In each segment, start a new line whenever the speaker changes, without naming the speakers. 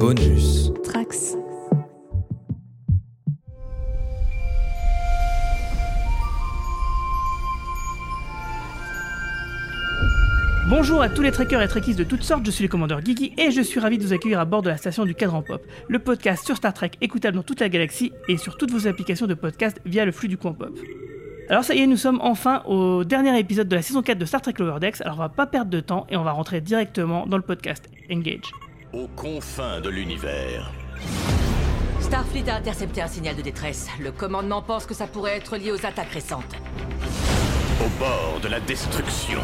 Bonus.
Trax.
Bonjour à tous les trekkers et trekkies de toutes sortes, je suis le commandeur Guigui et je suis ravi de vous accueillir à bord de la station du Cadran Pop, le podcast sur Star Trek écoutable dans toute la galaxie et sur toutes vos applications de podcast via le flux du coin pop. Alors ça y est, nous sommes enfin au dernier épisode de la saison 4 de Star Trek Lower Decks, alors on va pas perdre de temps et on va rentrer directement dans le podcast. Engage.
Aux confins de l'univers,
Starfleet a intercepté un signal de détresse. Le commandement pense que ça pourrait être lié aux attaques récentes.
au bord de la destruction,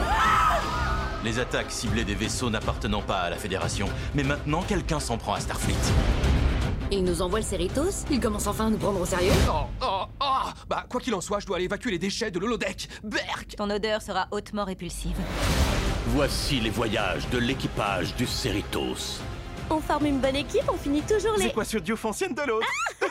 Les attaques ciblaient des vaisseaux n'appartenant pas à la Fédération. Mais maintenant, quelqu'un s'en prend à Starfleet.
Il nous envoie le Cerritos Il commence enfin à nous prendre au sérieux
Oh, oh, oh Bah, quoi qu'il en soit, je dois aller évacuer les déchets de l'holodeck Berk
Ton odeur sera hautement répulsive.
voici les voyages de l'équipage du Cerritos.
On forme une bonne équipe, on finit toujours les...
Équation diophancienne de l'autre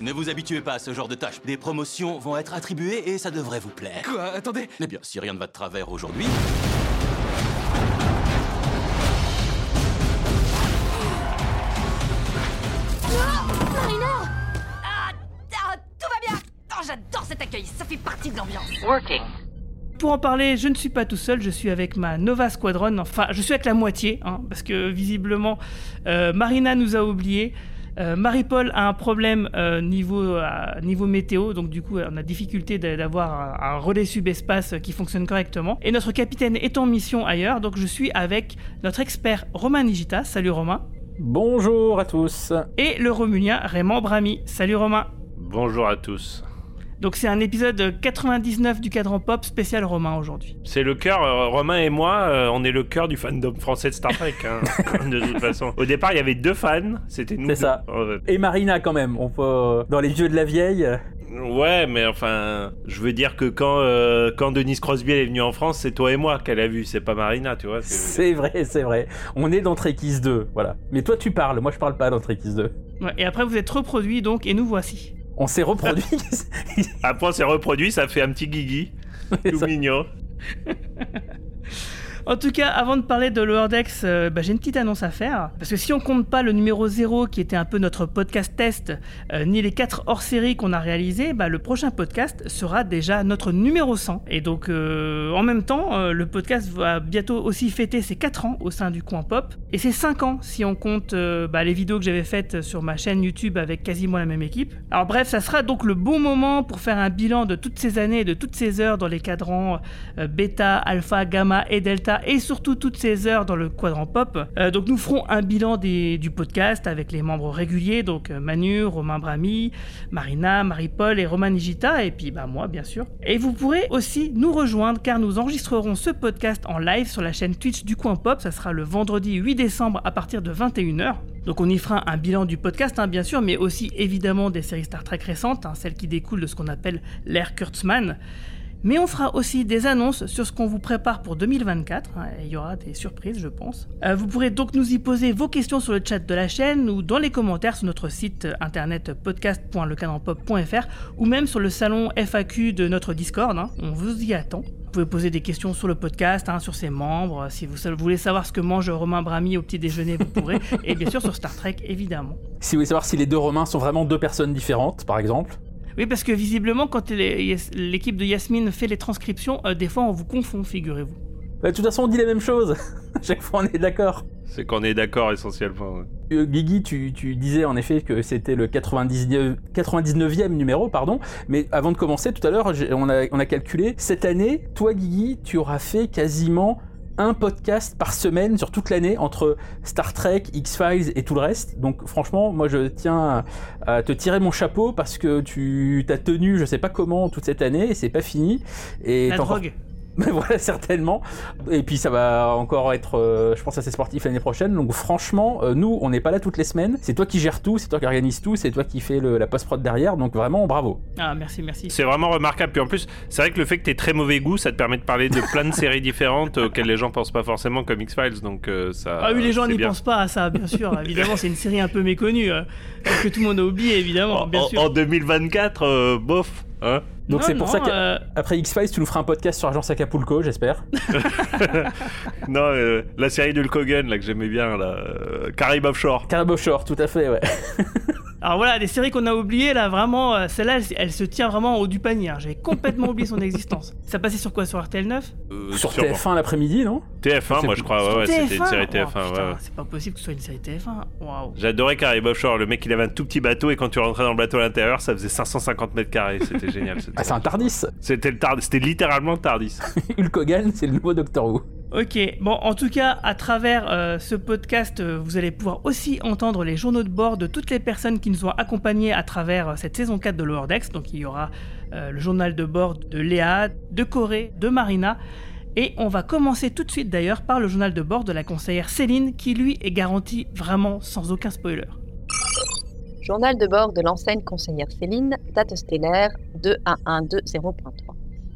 Ne vous habituez pas à ce genre de tâches. Des promotions vont être attribuées et ça devrait vous plaire.
Quoi Attendez
Eh bien, si rien ne va de travers aujourd'hui,
Ah, ah, tout va bien Oh, j'adore cet accueil, ça fait partie de l'ambiance.
Pour en parler, je ne suis pas tout seul, je suis avec ma Nova Squadron, enfin je suis avec la moitié, hein, parce que visiblement euh, Marina nous a oubliés. Euh, Marie-Paul a un problème euh, niveau, euh, niveau météo, donc du coup on a difficulté d'a- d'avoir un, un relais subespace qui fonctionne correctement. Et notre capitaine est en mission ailleurs, donc je suis avec notre expert Romain Nigita, salut Romain,
Bonjour à tous.
et le Romulien Raymond Brami, salut Romain.
Bonjour à tous.
Donc c'est un épisode 99 du cadran pop spécial Romain aujourd'hui.
C'est le cœur, euh, Romain et moi, euh, on est le cœur du fandom français de Star Trek, hein, de toute façon. Au départ, il y avait deux fans, c'était nous.
C'est ça.
Euh,
Et Marina quand même, on peut euh, dans les vieux de la vieille.
ouais, mais enfin, je veux dire que quand, euh, quand Denise Crosby elle est venue en France, c'est toi et moi qu'elle a vu, c'est pas Marina, tu vois. c'est-
C'est vrai, c'est vrai. On est dans Trekkies 2, voilà. Mais toi tu parles, moi je parle pas dans Trekkies 2.
Ouais, et après vous êtes reproduit donc et nous voici.
On s'est reproduit.
Après, on s'est reproduit, ça fait un petit guigui, tout mignon.
En tout cas, avant de parler de Lower euh, bah, j'ai une petite annonce à faire. Parce que si on compte pas le numéro 0 qui était un peu notre podcast test, euh, ni les 4 hors-série qu'on a réalisés, bah, le prochain podcast sera déjà notre numéro 100. Et donc, euh, en même temps, le podcast va bientôt aussi fêter ses 4 ans au sein du coin pop. Et ses 5 ans si on compte bah, les vidéos que j'avais faites sur ma chaîne YouTube avec quasiment la même équipe. Alors bref, ça sera donc le bon moment pour faire un bilan de toutes ces années et de toutes ces heures dans les cadrans bêta, alpha, gamma et delta, et surtout toutes ces heures dans le quadrant pop. Euh, donc nous ferons un bilan du podcast avec les membres réguliers, donc euh, Manu, Romain Brami, Marina, Marie-Paul et Romain Nigita, et puis bah, moi bien sûr. Et vous pourrez aussi nous rejoindre car nous enregistrerons ce podcast en live sur la chaîne Twitch du coin pop, ça sera le vendredi 8 décembre à partir de 21h. Donc on y fera un bilan du podcast, hein, bien sûr, mais aussi évidemment des séries Star Trek récentes, hein, celles qui découlent de ce qu'on appelle l'ère Kurtzman. Mais on fera aussi des annonces sur ce qu'on vous prépare pour 2024. hein, et il y aura des surprises, je pense. Euh, vous pourrez donc nous y poser vos questions sur le chat de la chaîne ou dans les commentaires sur notre site internet podcast.lecadranpop.fr ou même sur le salon FAQ de notre Discord. hein. On vous y attend. Vous pouvez poser des questions sur le podcast, hein, sur ses membres. Si vous voulez savoir ce que mange Romain Brami au petit déjeuner, vous pourrez. Et bien sûr sur Star Trek, évidemment.
si vous voulez savoir si les deux Romains sont vraiment deux personnes différentes, par exemple.
Oui, parce que visiblement, quand les- l'équipe de Yasmine fait les transcriptions, euh, des fois on vous confond, figurez-vous.
Bah, de toute façon, on dit la même chose. Chaque fois, on est d'accord.
C'est qu'on est d'accord essentiellement. ouais.
Euh, Guigui, tu, tu disais en effet que c'était le 99, 99e numéro, pardon. Mais avant de commencer, tout à l'heure, on a, on a calculé. Cette année, toi, Guigui, tu auras fait quasiment un podcast par semaine sur toute l'année entre Star Trek, X-Files et tout le reste. Donc franchement, moi je tiens à te tirer mon chapeau parce que tu t'as tenu, je sais pas comment, toute cette année et c'est pas fini. Et
La drogue.
Mais voilà, certainement. Et puis ça va encore être, euh, je pense, assez sportif l'année prochaine. Donc franchement, euh, nous, on n'est pas là toutes les semaines. C'est toi qui gères tout, c'est toi qui organise tout, c'est toi qui fais le- la post-prod derrière. Donc vraiment, bravo.
Ah, merci, merci.
C'est vraiment remarquable. Puis en plus, c'est vrai que le fait que tu très mauvais goût, ça te permet de parler de plein de séries différentes auxquelles les gens pensent pas forcément comme X-Files. Donc euh, ça.
Ah oui, les gens n'y pensent pas à ça, bien sûr. évidemment, c'est une série un peu méconnue, euh, que tout le monde a oublié, évidemment,
En,
bien
en-
sûr.
en 2024, euh, bof. Hein
Donc c'est pour
non,
ça que
euh,
X-Files, tu nous feras un podcast sur Agence Acapulco, j'espère.
Non, euh, la série de Hulk Hogan, là, que j'aimais bien, là, euh, Caraïbes Offshore.
Carib Offshore, tout à fait, ouais.
Alors voilà, des séries qu'on a oubliées, là, vraiment, euh, celle-là, elle, elle se tient vraiment au haut du panier. hein. J'avais complètement oublié son existence. Ça passait sur quoi Sur RTL 9
Euh,
Sur
sûrement.
TF1 l'après-midi, non?
TF1, moi je crois, ouais, ouais, c'était une série
Oh,
TF1.
putain,
ouais, ouais.
C'est pas possible que ce soit une série TF1. Waouh.
J'adorais Caraïbes Offshore, le mec il avait un tout petit bateau et quand tu rentrais dans le bateau à l'intérieur, ça faisait 550 mètres carrés, c'était génial.
Ah, c'est un Tardis.
C'était le Tard- c'était littéralement le Tardis.
Hulk Hogan, c'est le nouveau Doctor Who.
Ok, bon, en tout cas, à travers euh, ce podcast, euh, vous allez pouvoir aussi entendre les journaux de bord de toutes les personnes qui nous ont accompagnés à travers euh, cette saison 4 de Lower Decks. Donc, il y aura le journal de bord de Léa, de Corée, de Marina. Et on va commencer tout de suite d'ailleurs par le journal de bord de la conseillère Céline, qui lui est garanti vraiment sans aucun spoiler.
Journal de bord de l'enseigne conseillère Céline, date stellaire 21120.3.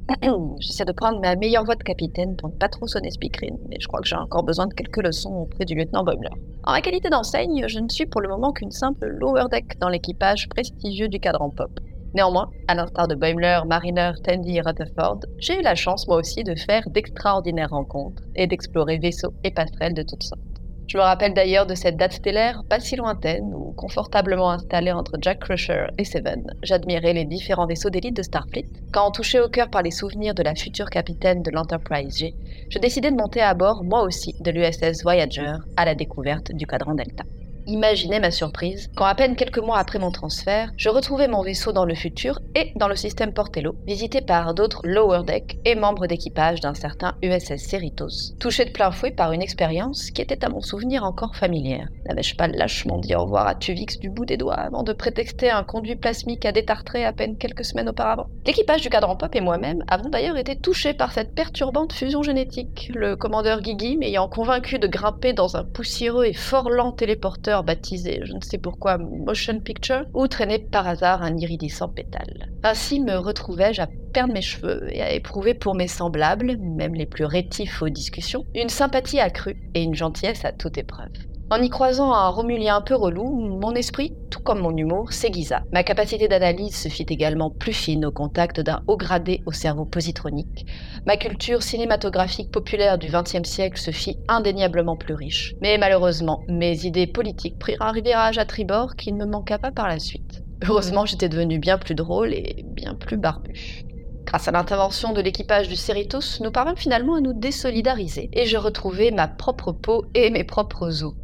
J'essaie de prendre ma meilleure voix de capitaine pour ne pas trop sonner speakerine, mais je crois que j'ai encore besoin de quelques leçons auprès du lieutenant Boimler. En ma qualité d'enseigne, je ne suis pour le moment qu'une simple lower deck dans l'équipage prestigieux du cadran pop. Néanmoins, à l'instar de Boimler, Mariner, Tandy et Rutherford, j'ai eu la chance moi aussi de faire d'extraordinaires rencontres et d'explorer vaisseaux et passerelles de toutes sortes. Je me rappelle d'ailleurs de cette date stellaire pas si lointaine où, confortablement installé entre Jack Crusher et Seven, j'admirais les différents vaisseaux d'élite de Starfleet. Quand touché au cœur par les souvenirs de la future capitaine de l'Enterprise G, je décidai de monter à bord moi aussi de l'USS Voyager à la découverte du cadran Delta. Imaginez ma surprise quand, à peine quelques mois après mon transfert, je retrouvais mon vaisseau dans le futur et dans le système Portello, visité par d'autres lower deck et membres d'équipage d'un certain USS Cerritos, touché de plein fouet par une expérience qui était à mon souvenir encore familière. N'avais-je pas lâchement dit au revoir à Tuvix du bout des doigts avant de prétexter un conduit plasmique à détartrer à peine quelques semaines auparavant? L'équipage du cadran pop et moi-même avons d'ailleurs été touchés par cette perturbante fusion génétique, le commandeur Guigui m'ayant convaincu de grimper dans un poussiéreux et fort lent téléporteur baptisé, je ne sais pourquoi, Motion Picture, ou traîner par hasard un iridescent pétale. Ainsi me retrouvai-je à perdre mes cheveux et à éprouver pour mes semblables, même les plus rétifs aux discussions, une sympathie accrue et une gentillesse à toute épreuve. En y croisant un Romulien un peu relou, mon esprit, tout comme mon humour, s'aiguisa. Ma capacité d'analyse se fit également plus fine au contact d'un haut gradé au cerveau positronique. Ma culture cinématographique populaire du XXe siècle se fit indéniablement plus riche. Mais malheureusement, mes idées politiques prirent un virage à tribord qui ne me manqua pas par la suite. Heureusement, j'étais devenu bien plus drôle et bien plus barbu. Grâce à l'intervention de l'équipage du Cerritos, nous parvînmes finalement à nous désolidariser, et je retrouvai ma propre peau et mes propres os.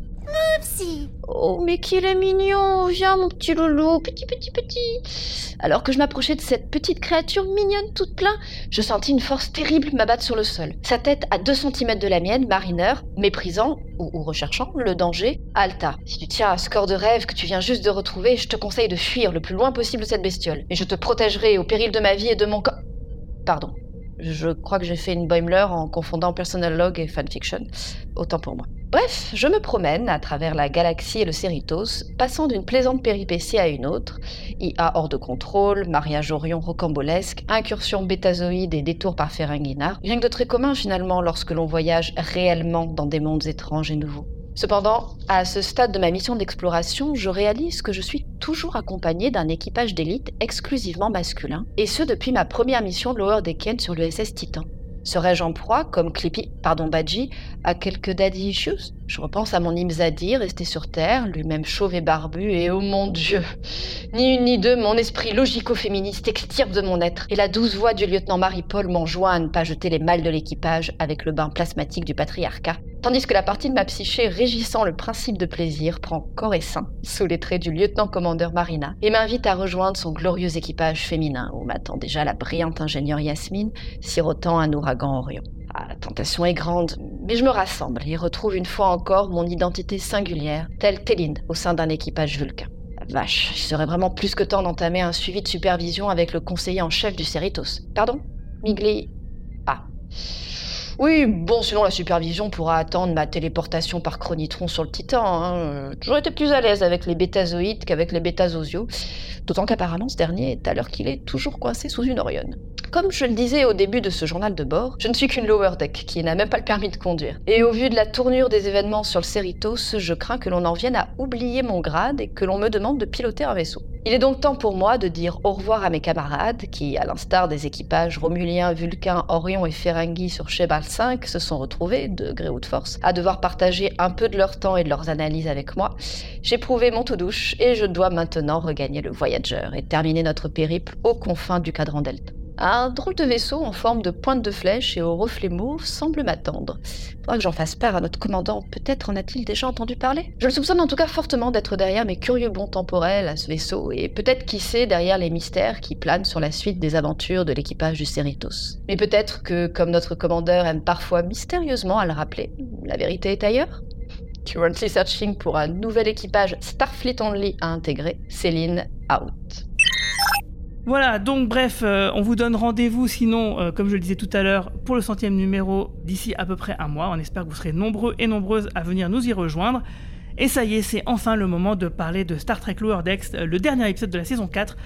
Oh, mais qu'il est mignon Viens, mon petit loulou, petit, petit, petit Alors que je m'approchais de cette petite créature mignonne toute plein, je sentis une force terrible m'abattre sur le sol. Sa tête à 2 cm de la mienne, Mariner, méprisant, ou, recherchant, le danger, Alta. Si tu tiens un score de rêve que tu viens juste de retrouver, je te conseille de fuir le plus loin possible de cette bestiole. Et je te protégerai au péril de ma vie et de mon corps... Pardon. Je crois que j'ai fait une Boimler en confondant personal log et fanfiction. Autant pour moi. Bref, je me promène à travers la galaxie et le Cerritos, passant d'une plaisante péripétie à une autre. IA hors de contrôle, mariage Orion rocambolesque, incursion bétazoïde et détour par Ferenginar. Rien que de très commun finalement lorsque l'on voyage réellement dans des mondes étranges et nouveaux. Cependant, à ce stade de ma mission d'exploration, je réalise que je suis toujours accompagné d'un équipage d'élite exclusivement masculin, et ce depuis ma première mission de Lower Deccan sur l'USS Titan. Serais-je en proie, comme Clippy, pardon Badji, à quelques daddy issues? Je repense à mon Imzadi, resté sur Terre, lui-même chauve et barbu, et oh mon Dieu! Ni une ni deux, mon esprit logico-féministe extirpe de mon être, et la douce voix du lieutenant Marie-Paul m'enjoint à ne pas jeter les malles de l'équipage avec le bain plasmatique du patriarcat, tandis que la partie de ma psyché régissant le principe de plaisir prend corps et sein sous les traits du lieutenant-commandeur Marina, et m'invite à rejoindre son glorieux équipage féminin, où m'attend déjà la brillante ingénieure Yasmine, sirotant un ouragan Orion. Ah, la tentation est grande, mais je me rassemble et retrouve une fois encore mon identité singulière, telle Téline au sein d'un équipage vulcain. Vache, il serait vraiment plus que temps d'entamer un suivi de supervision avec le conseiller en chef du Cerritos. Pardon? Migli? Ah. Oui, bon, sinon la supervision pourra attendre ma téléportation par chronitron sur le Titan. Hein. Euh, Toujours été plus à l'aise avec les bétazoïdes qu'avec les bétazosios. D'autant qu'apparemment ce dernier est à l'heure qu'il est toujours coincé sous une Orion. Comme je le disais au début de ce journal de bord, je ne suis qu'une lower deck qui n'a même pas le permis de conduire. Et au vu de la tournure des événements sur le Cerritos, je crains que l'on en vienne à oublier mon grade et que l'on me demande de piloter un vaisseau. Il est donc temps pour moi de dire au revoir à mes camarades qui, à l'instar des équipages Romulien, Vulcain, Orion et Ferengi sur Shebal 5, se sont retrouvés, de gré ou de force, à devoir partager un peu de leur temps et de leurs analyses avec moi. J'ai prouvé mon tout douche et je dois maintenant regagner le Voyager et terminer notre périple aux confins du cadran Delta. Un drôle de vaisseau en forme de pointe de flèche et au reflet mauve semble m'attendre. Faudra j'en fasse part à notre commandant. Peut-être en a-t-il déjà entendu parler? Je le soupçonne en tout cas fortement d'être derrière mes curieux bons temporels à ce vaisseau, et peut-être qui sait derrière les mystères qui planent sur la suite des aventures de l'équipage du Cerritos. Mais peut-être que, comme notre commandeur aime parfois mystérieusement à le rappeler, la vérité est ailleurs? Currently searching pour un nouvel équipage Starfleet Only à intégrer. Céline, out.
Voilà, donc bref, euh, on vous donne rendez-vous sinon, euh, comme je le disais tout à l'heure, pour le centième numéro d'ici à peu près un mois. On espère que vous serez nombreux et nombreuses à venir nous y rejoindre. Et ça y est, c'est enfin le moment de parler de Star Trek Lower Decks, euh, le dernier épisode de la saison 4,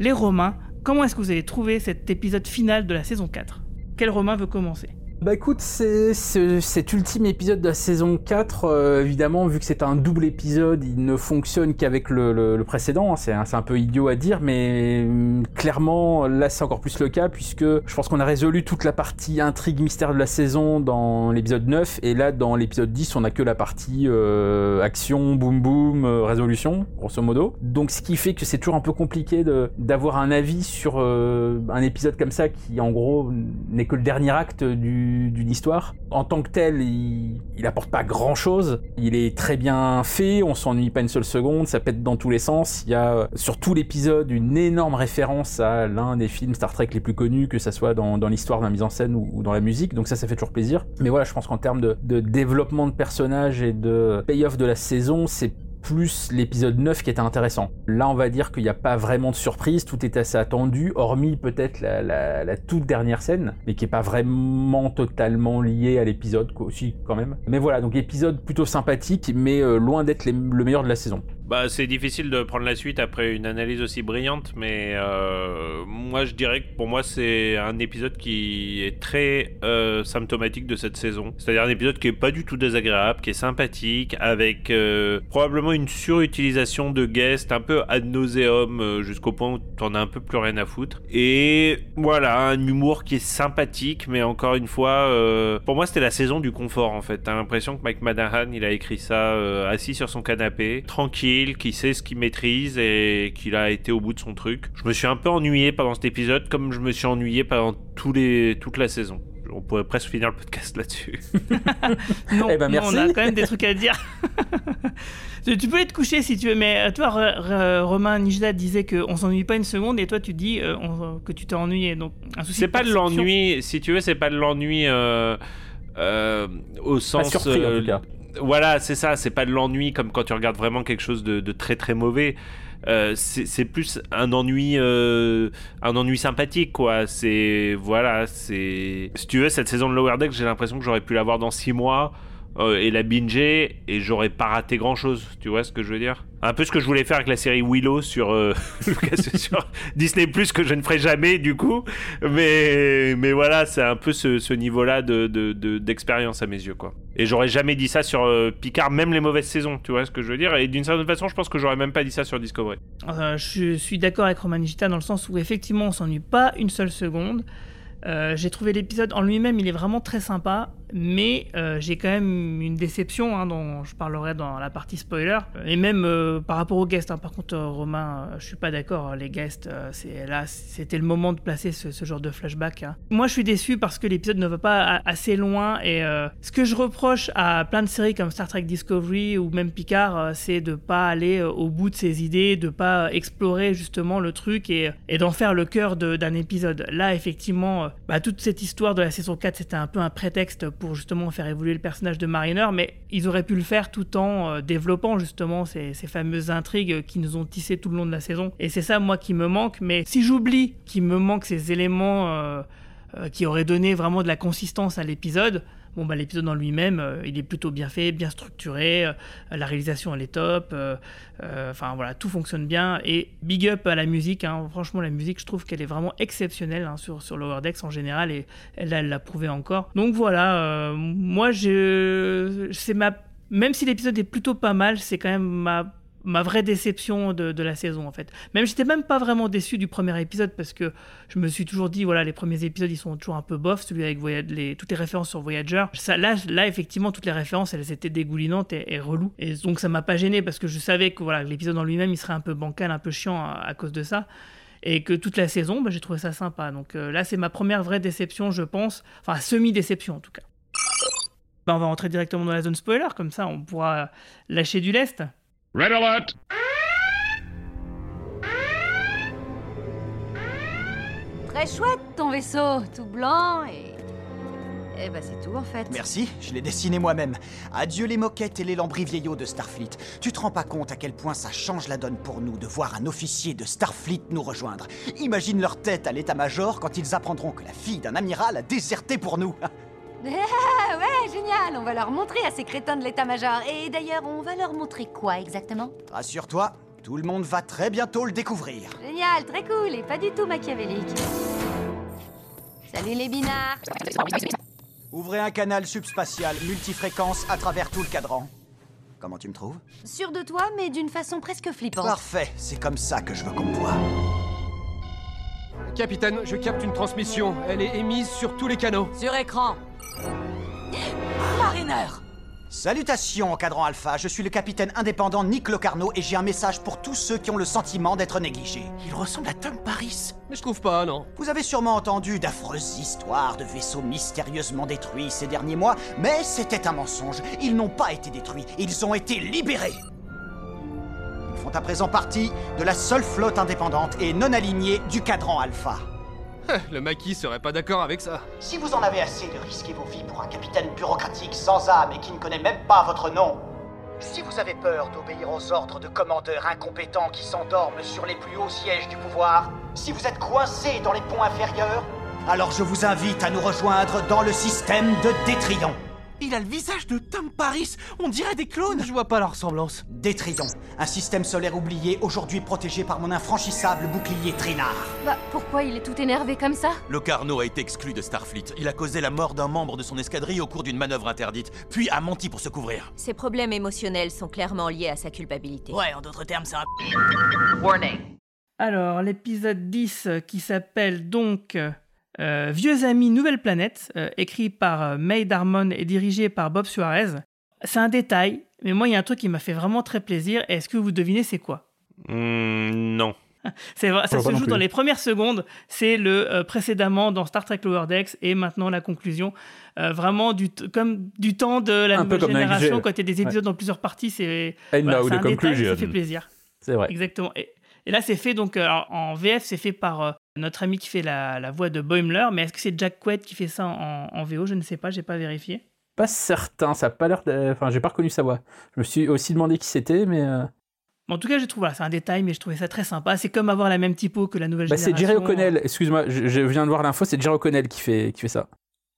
Les Romains. Comment est-ce que vous avez trouvé cet épisode final de la saison 4 Quel Romain veut commencer?
Bah écoute, c'est cet ultime épisode de la saison 4, euh, évidemment, vu que c'est un double épisode, il ne fonctionne qu'avec le, précédent, hein. c'est un, peu idiot à dire, mais hum, clairement, là c'est encore plus le cas, puisque je pense qu'on a résolu toute la partie intrigue mystère de la saison dans l'épisode 9, et là dans l'épisode 10, on a que la partie euh, action, boum boum, euh, résolution, grosso modo. Donc ce qui fait que c'est toujours un peu compliqué d'avoir un avis sur un épisode comme ça, qui en gros n'est que le dernier acte du d'une histoire. En tant que tel, il, il apporte pas grand chose. Il est très bien fait, on s'ennuie pas une seule seconde, ça pète dans tous les sens. Il y a sur tout l'épisode une énorme référence à l'un des films Star Trek les plus connus, que ça soit dans, l'histoire, dans la mise en scène ou, dans la musique. Donc ça, ça fait toujours plaisir. Mais voilà, je pense qu'en termes de, de développement de personnages et de payoff de la saison, c'est plus l'épisode 9 qui était intéressant. Là, on va dire qu'il n'y a pas vraiment de surprise, tout est assez attendu, hormis peut-être la, toute dernière scène, mais qui n'est pas vraiment totalement liée à l'épisode, aussi quand même. Mais voilà, donc épisode plutôt sympathique, mais euh, loin d'être le meilleur de la saison.
Bah, c'est difficile de prendre la suite après une analyse aussi brillante, mais euh, moi je dirais que pour moi c'est un épisode qui est très euh, symptomatique de cette saison. C'est-à-dire un épisode qui est pas du tout désagréable, qui est sympathique, avec euh, probablement une surutilisation de guests un peu ad nauseum jusqu'au point où t'en as un peu plus rien à foutre. Et voilà, un humour qui est sympathique, mais encore une fois, pour moi c'était la saison du confort en fait. T'as l'impression que Mike Madahan il a écrit ça assis sur son canapé, tranquille qui sait ce qu'il maîtrise et qu'il a été au bout de son truc. Je me suis un peu ennuyé pendant cet épisode, comme je me suis ennuyé pendant tous les, toute la saison. On pourrait presque finir le podcast là-dessus.
non, eh ben, on a quand même des trucs à dire. tu peux être couché si tu veux, mais euh, toi, Romain Nijda disait qu'on s'ennuie pas une seconde, et toi, tu dis euh, que tu t'es ennuyé. Donc, un souci.
C'est pas de l'ennui, si tu veux, c'est pas de l'ennui euh, au sens.
Pas surpris, en tout cas
voilà, c'est ça. C'est pas de l'ennui comme quand tu regardes vraiment quelque chose de, très très mauvais. Euh, c'est plus un ennui, euh, un ennui sympathique, quoi. C'est voilà, c'est. Si tu veux, cette saison de Lower Deck, j'ai l'impression que j'aurais pu l'avoir dans 6 mois. Euh, et la binger et j'aurais pas raté grand chose. Tu vois ce que je veux dire? Un peu ce que je voulais faire avec la série Willow sur, euh, sur Disney Plus que je ne ferai jamais du coup. Mais, mais voilà, c'est un peu ce, niveau-là d'expérience de, de, à mes yeux quoi. Et j'aurais jamais dit ça sur euh, Picard, même les mauvaises saisons. Tu vois ce que je veux dire? Et d'une certaine façon, je pense que j'aurais même pas dit ça sur Discovery.
je suis d'accord avec Romanigita dans le sens où effectivement on s'ennuie pas une seule seconde. j'ai trouvé l'épisode en lui-même, il est vraiment très sympa mais euh, j'ai quand même une déception hein, dont je parlerai dans la partie spoiler et même euh, par rapport aux guests hein. par contre euh, Romain je suis pas d'accord les guests c'est là c'était le moment de placer ce, genre de flashback hein. moi je suis déçu parce que l'épisode ne va pas assez loin et ce que je reproche à plein de séries comme Star Trek Discovery ou même Picard c'est de pas aller au bout de ses idées de pas explorer justement le truc et, et d'en faire le cœur d'un épisode là effectivement bah, toute cette histoire de la saison 4 c'était un peu un prétexte pour justement faire évoluer le personnage de Mariner, mais ils auraient pu le faire tout en euh, développant justement ces, fameuses intrigues qui nous ont tissé tout le long de la saison. Et c'est ça, moi, qui me manque. Mais si j'oublie qu'il me manque ces éléments euh, euh, qui auraient donné vraiment de la consistance à l'épisode, Bon, bah, l'épisode en lui-même, euh, il est plutôt bien fait, bien structuré, euh, la réalisation elle est top, euh, enfin voilà, tout fonctionne bien. Et big up à la musique, hein. franchement, la musique, je trouve qu'elle est vraiment exceptionnelle hein, sur, sur Lower Decks en général, et elle l'a prouvé encore. Donc voilà, moi, c'est ma. Même si l'épisode est plutôt pas mal, c'est quand même ma ma vraie déception de, la saison en fait. Même j'étais même pas vraiment déçu du premier épisode parce que je me suis toujours dit voilà les premiers épisodes ils sont toujours un peu bof, celui avec toutes les références sur Voyager. Ça, là, là effectivement toutes les références elles étaient dégoulinantes et, et relou et donc ça m'a pas gêné parce que je savais que voilà l'épisode en lui-même il serait un peu bancal, un peu chiant à, cause de ça et que toute la saison, bah, j'ai trouvé ça sympa. Donc euh, là, c'est ma première vraie déception, je pense. Enfin, semi-déception en tout cas. Bah, on va rentrer directement dans la zone spoiler, comme ça on pourra lâcher du lest.
Red alert!
Très chouette ton vaisseau, tout blanc et. Eh ben c'est tout en fait.
Merci, je l'ai dessiné moi-même. Adieu les moquettes et les lambris vieillots de Starfleet. Tu te rends pas compte à quel point ça change la donne pour nous de voir un officier de Starfleet nous rejoindre. Imagine leur tête à l'état-major quand ils apprendront que la fille d'un amiral a déserté pour nous.
Ah ouais, génial On va leur montrer à ces crétins de l'état-major. Et d'ailleurs, on va leur montrer quoi exactement?
Rassure-toi, tout le monde va très bientôt le découvrir.
Génial, très cool et pas du tout machiavélique. Salut les binards
Ouvrez un canal subspatial multifréquence à travers tout le cadran. Comment tu me trouves?
Sûr de toi, mais d'une façon presque flippante.
Parfait, c'est comme ça que je veux qu'on me voit.
Capitaine, je capte une transmission. Elle est émise sur tous les canaux.
Sur écran. Mariner
Salutations, cadran Alpha. Je suis le capitaine indépendant Nick Locarno et j'ai un message pour tous ceux qui ont le sentiment d'être négligés.
Il ressemble à Tom Paris. Mais je trouve pas, non.
Vous avez sûrement entendu d'affreuses histoires de vaisseaux mystérieusement détruits ces derniers mois, mais c'était un mensonge. Ils n'ont pas été détruits, ils ont été libérés. Ils font à présent partie de la seule flotte indépendante et non alignée du cadran Alpha.
Le maquis serait pas d'accord avec ça.
Si vous en avez assez de risquer vos vies pour un capitaine bureaucratique sans âme et qui ne connaît même pas votre nom, si vous avez peur d'obéir aux ordres de commandeurs incompétents qui s'endorment sur les plus hauts sièges du pouvoir, si vous êtes coincé dans les ponts inférieurs, alors je vous invite à nous rejoindre dans le système de Détrion.
Il a le visage de Tom Paris. On dirait des clones. Je vois pas la ressemblance.
Détrion, un système solaire oublié, aujourd'hui protégé par mon infranchissable bouclier Trinard.
Bah, pourquoi il est tout énervé comme ça?
Locarno a été exclu de Starfleet. Il a causé la mort d'un membre de son escadrille au cours d'une manœuvre interdite, puis a menti pour se couvrir.
Ses problèmes émotionnels sont clairement liés à sa culpabilité.
Ouais, en d'autres termes, c'est un.
Warning.
Alors, l'épisode 10 euh, qui s'appelle donc euh, Vieux amis Nouvelle Planète, euh, écrit par euh, May Darmon et dirigé par Bob Suarez. C'est un détail, mais moi il y a un truc qui m'a fait vraiment très plaisir. Est-ce que vous devinez c'est quoi?
Hmm, non.
C'est vrai, ça se joue dans les premières secondes. C'est le euh, précédemment dans Star Trek Lower Decks et maintenant la conclusion. Euh, vraiment du comme du temps de la
Un
nouvelle génération quand il y a des épisodes dans plusieurs parties. C'est
And
voilà,
now
c'est
the
un détail,
conclusion.
ça fait plaisir.
C'est vrai.
Exactement. Et, et là, c'est fait donc alors, en VF, c'est fait par euh, notre ami qui fait la, la voix de Boimler. Mais est-ce que c'est Jack Quaid qui fait ça en, en VO Je ne sais pas, j'ai pas vérifié.
Pas certain, ça a pas l'air. de- Enfin, j'ai pas reconnu sa voix. Je me suis aussi demandé qui c'était, mais. euh,
en tout cas, je trouve, voilà, c'est un détail, mais je trouvais ça très sympa. C'est comme avoir la même typo que la nouvelle
Bah, c'est
génération.
Jerry O'Connell. Excuse-moi, je, je viens de voir l'info. C'est Jerry O'Connell qui fait qui fait ça.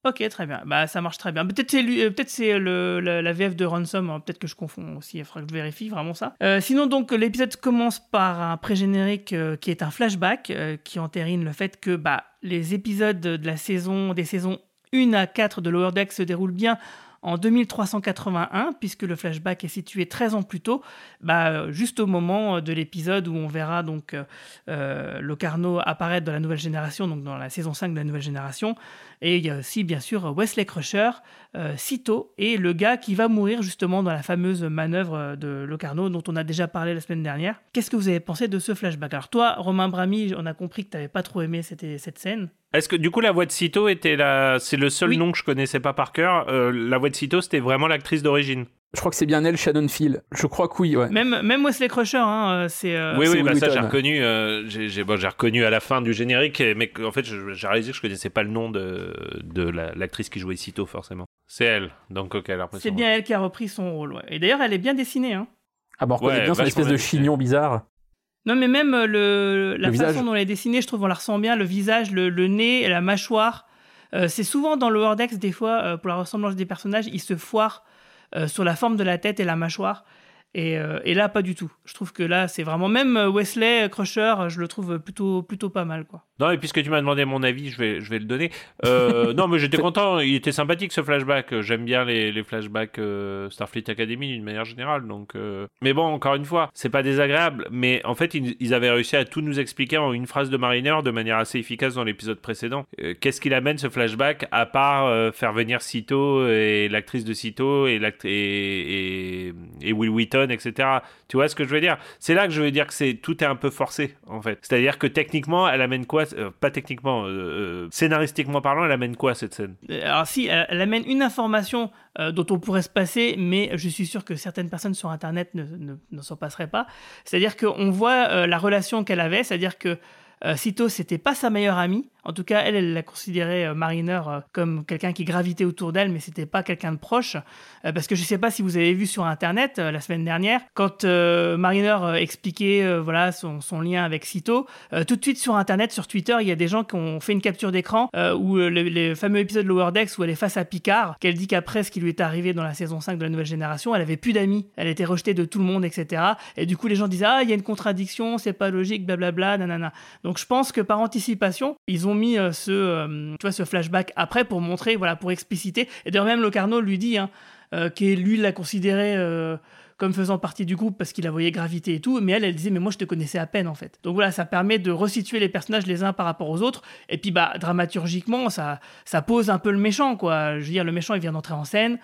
Ok, très bien. Bah, ça marche très bien. Peut-être c'est lui, euh, peut-être c'est le, la, la VF de Ransom. hein. Peut-être que je confonds aussi. Il faudra que je vérifie vraiment ça. Euh, sinon, donc, l'épisode commence par un pré-générique euh, qui est un flashback euh, qui entérine le fait que bah, les épisodes de la saison, des saisons 1 à 4 de Lower Deck se déroulent bien en 2381, puisque le flashback est situé 13 ans plus tôt, bah, euh, juste au moment de l'épisode où on verra donc euh, euh, Locarno apparaître dans la nouvelle génération, donc dans la saison 5 de la nouvelle génération. Et il y a aussi, bien sûr, Wesley Crusher, euh, Cito, et le gars qui va mourir justement dans la fameuse manœuvre de Locarno dont on a déjà parlé la semaine dernière. Qu'est-ce que vous avez pensé de ce flashback? Alors toi, Romain Brami, on a compris que tu n'avais pas trop aimé cette, cette scène.
Est-ce que du coup la voix de Cito était la... C'est le seul
Oui.
nom que je connaissais pas par cœur. Euh, la voix de Cito, c'était vraiment l'actrice d'origine?
Je crois que c'est bien elle, Shannon Phil. Je crois que oui, ouais.
Même, même Wesley Crusher, hein, euh, c'est... euh,
oui, oui, bah ça j'ai reconnu. euh, j'ai bon, j'ai reconnu à la fin du générique, mais en fait j'ai réalisé que je connaissais pas le nom de, de la- l'actrice qui jouait Cito forcément. C'est elle, donc ok, alors
C'est bien elle qui a repris son rôle. ouais. Et d'ailleurs, elle est bien dessinée. Hein.
Ah, bah, on reconnaît
Ouais,
bien son espèce de
bien
chignon bizarre.
Non, mais même le, la
Le
façon
visage.
dont elle est dessinée, je trouve on la ressent bien. Le visage, le, le nez, la mâchoire. Euh, c'est souvent dans le Wordex, des fois, euh, pour la ressemblance des personnages, ils se foirent sur la forme de la tête et la mâchoire. Et, euh, et là, pas du tout. Je trouve que là, c'est vraiment même euh, Wesley Crusher, je le trouve plutôt, plutôt pas mal, quoi.
Non, et puisque tu m'as demandé mon avis, je vais, je vais le donner. Euh, non, mais j'étais content. Il était sympathique ce flashback. J'aime bien les, les flashbacks euh, Starfleet Academy d'une manière générale. Donc, euh, mais bon, encore une fois, c'est pas désagréable. Mais en fait, ils, ils avaient réussi à tout nous expliquer en une phrase de Mariner de manière assez efficace dans l'épisode précédent. Euh, Qu'est-ce qu'il amène ce flashback à part euh, faire venir Cito et l'actrice de Cito et, l'act- et, et, et Will Wheaton, etc. Tu vois ce que je veux dire? C'est là que je veux dire que tout est un peu forcé en fait. C'est-à-dire que techniquement, elle amène quoi? Euh, Pas techniquement, euh, euh, scénaristiquement parlant, elle amène quoi cette scène?
Alors si, elle, amène une information dont on pourrait se passer, mais je suis sûr que certaines personnes sur Internet ne, s'en passeraient pas. C'est-à-dire qu'on voit la relation qu'elle avait, c'est-à-dire que Cito, c'était pas sa meilleure amie. En tout cas, elle, elle la considérait euh, Mariner euh, comme quelqu'un qui gravitait autour d'elle, mais c'était pas quelqu'un de proche. Euh, parce que je sais pas si vous avez vu sur Internet la semaine dernière, quand Mariner expliquait voilà son, lien avec euh, tout de suite sur Internet, sur Twitter, il y a des gens qui ont fait une capture d'écran où le, le fameux épisode Lower Decks où elle est face à Picard, qu'elle dit qu'après ce qui lui est arrivé dans la saison 5 de la nouvelle génération, elle avait plus d'amis, elle était rejetée de tout le monde, etc. Et du coup, les gens disaient ah il y a une contradiction, c'est pas logique, blablabla, nanana. Donc je pense que par anticipation, ils ont mis euh, ce, euh, tu vois, ce flashback après pour montrer, voilà, pour expliciter. Et d'ailleurs même Locarno lui dit hein, euh, lui l'a considéré comme faisant partie du groupe parce qu'il la voyait gravité et tout, mais elle, elle disait mais moi je te connaissais à peine en fait. Donc voilà, ça permet de resituer les personnages les uns par rapport aux autres, et puis bah dramaturgiquement ça, ça pose un peu le méchant quoi. Je veux dire le méchant il vient d'entrer en scène.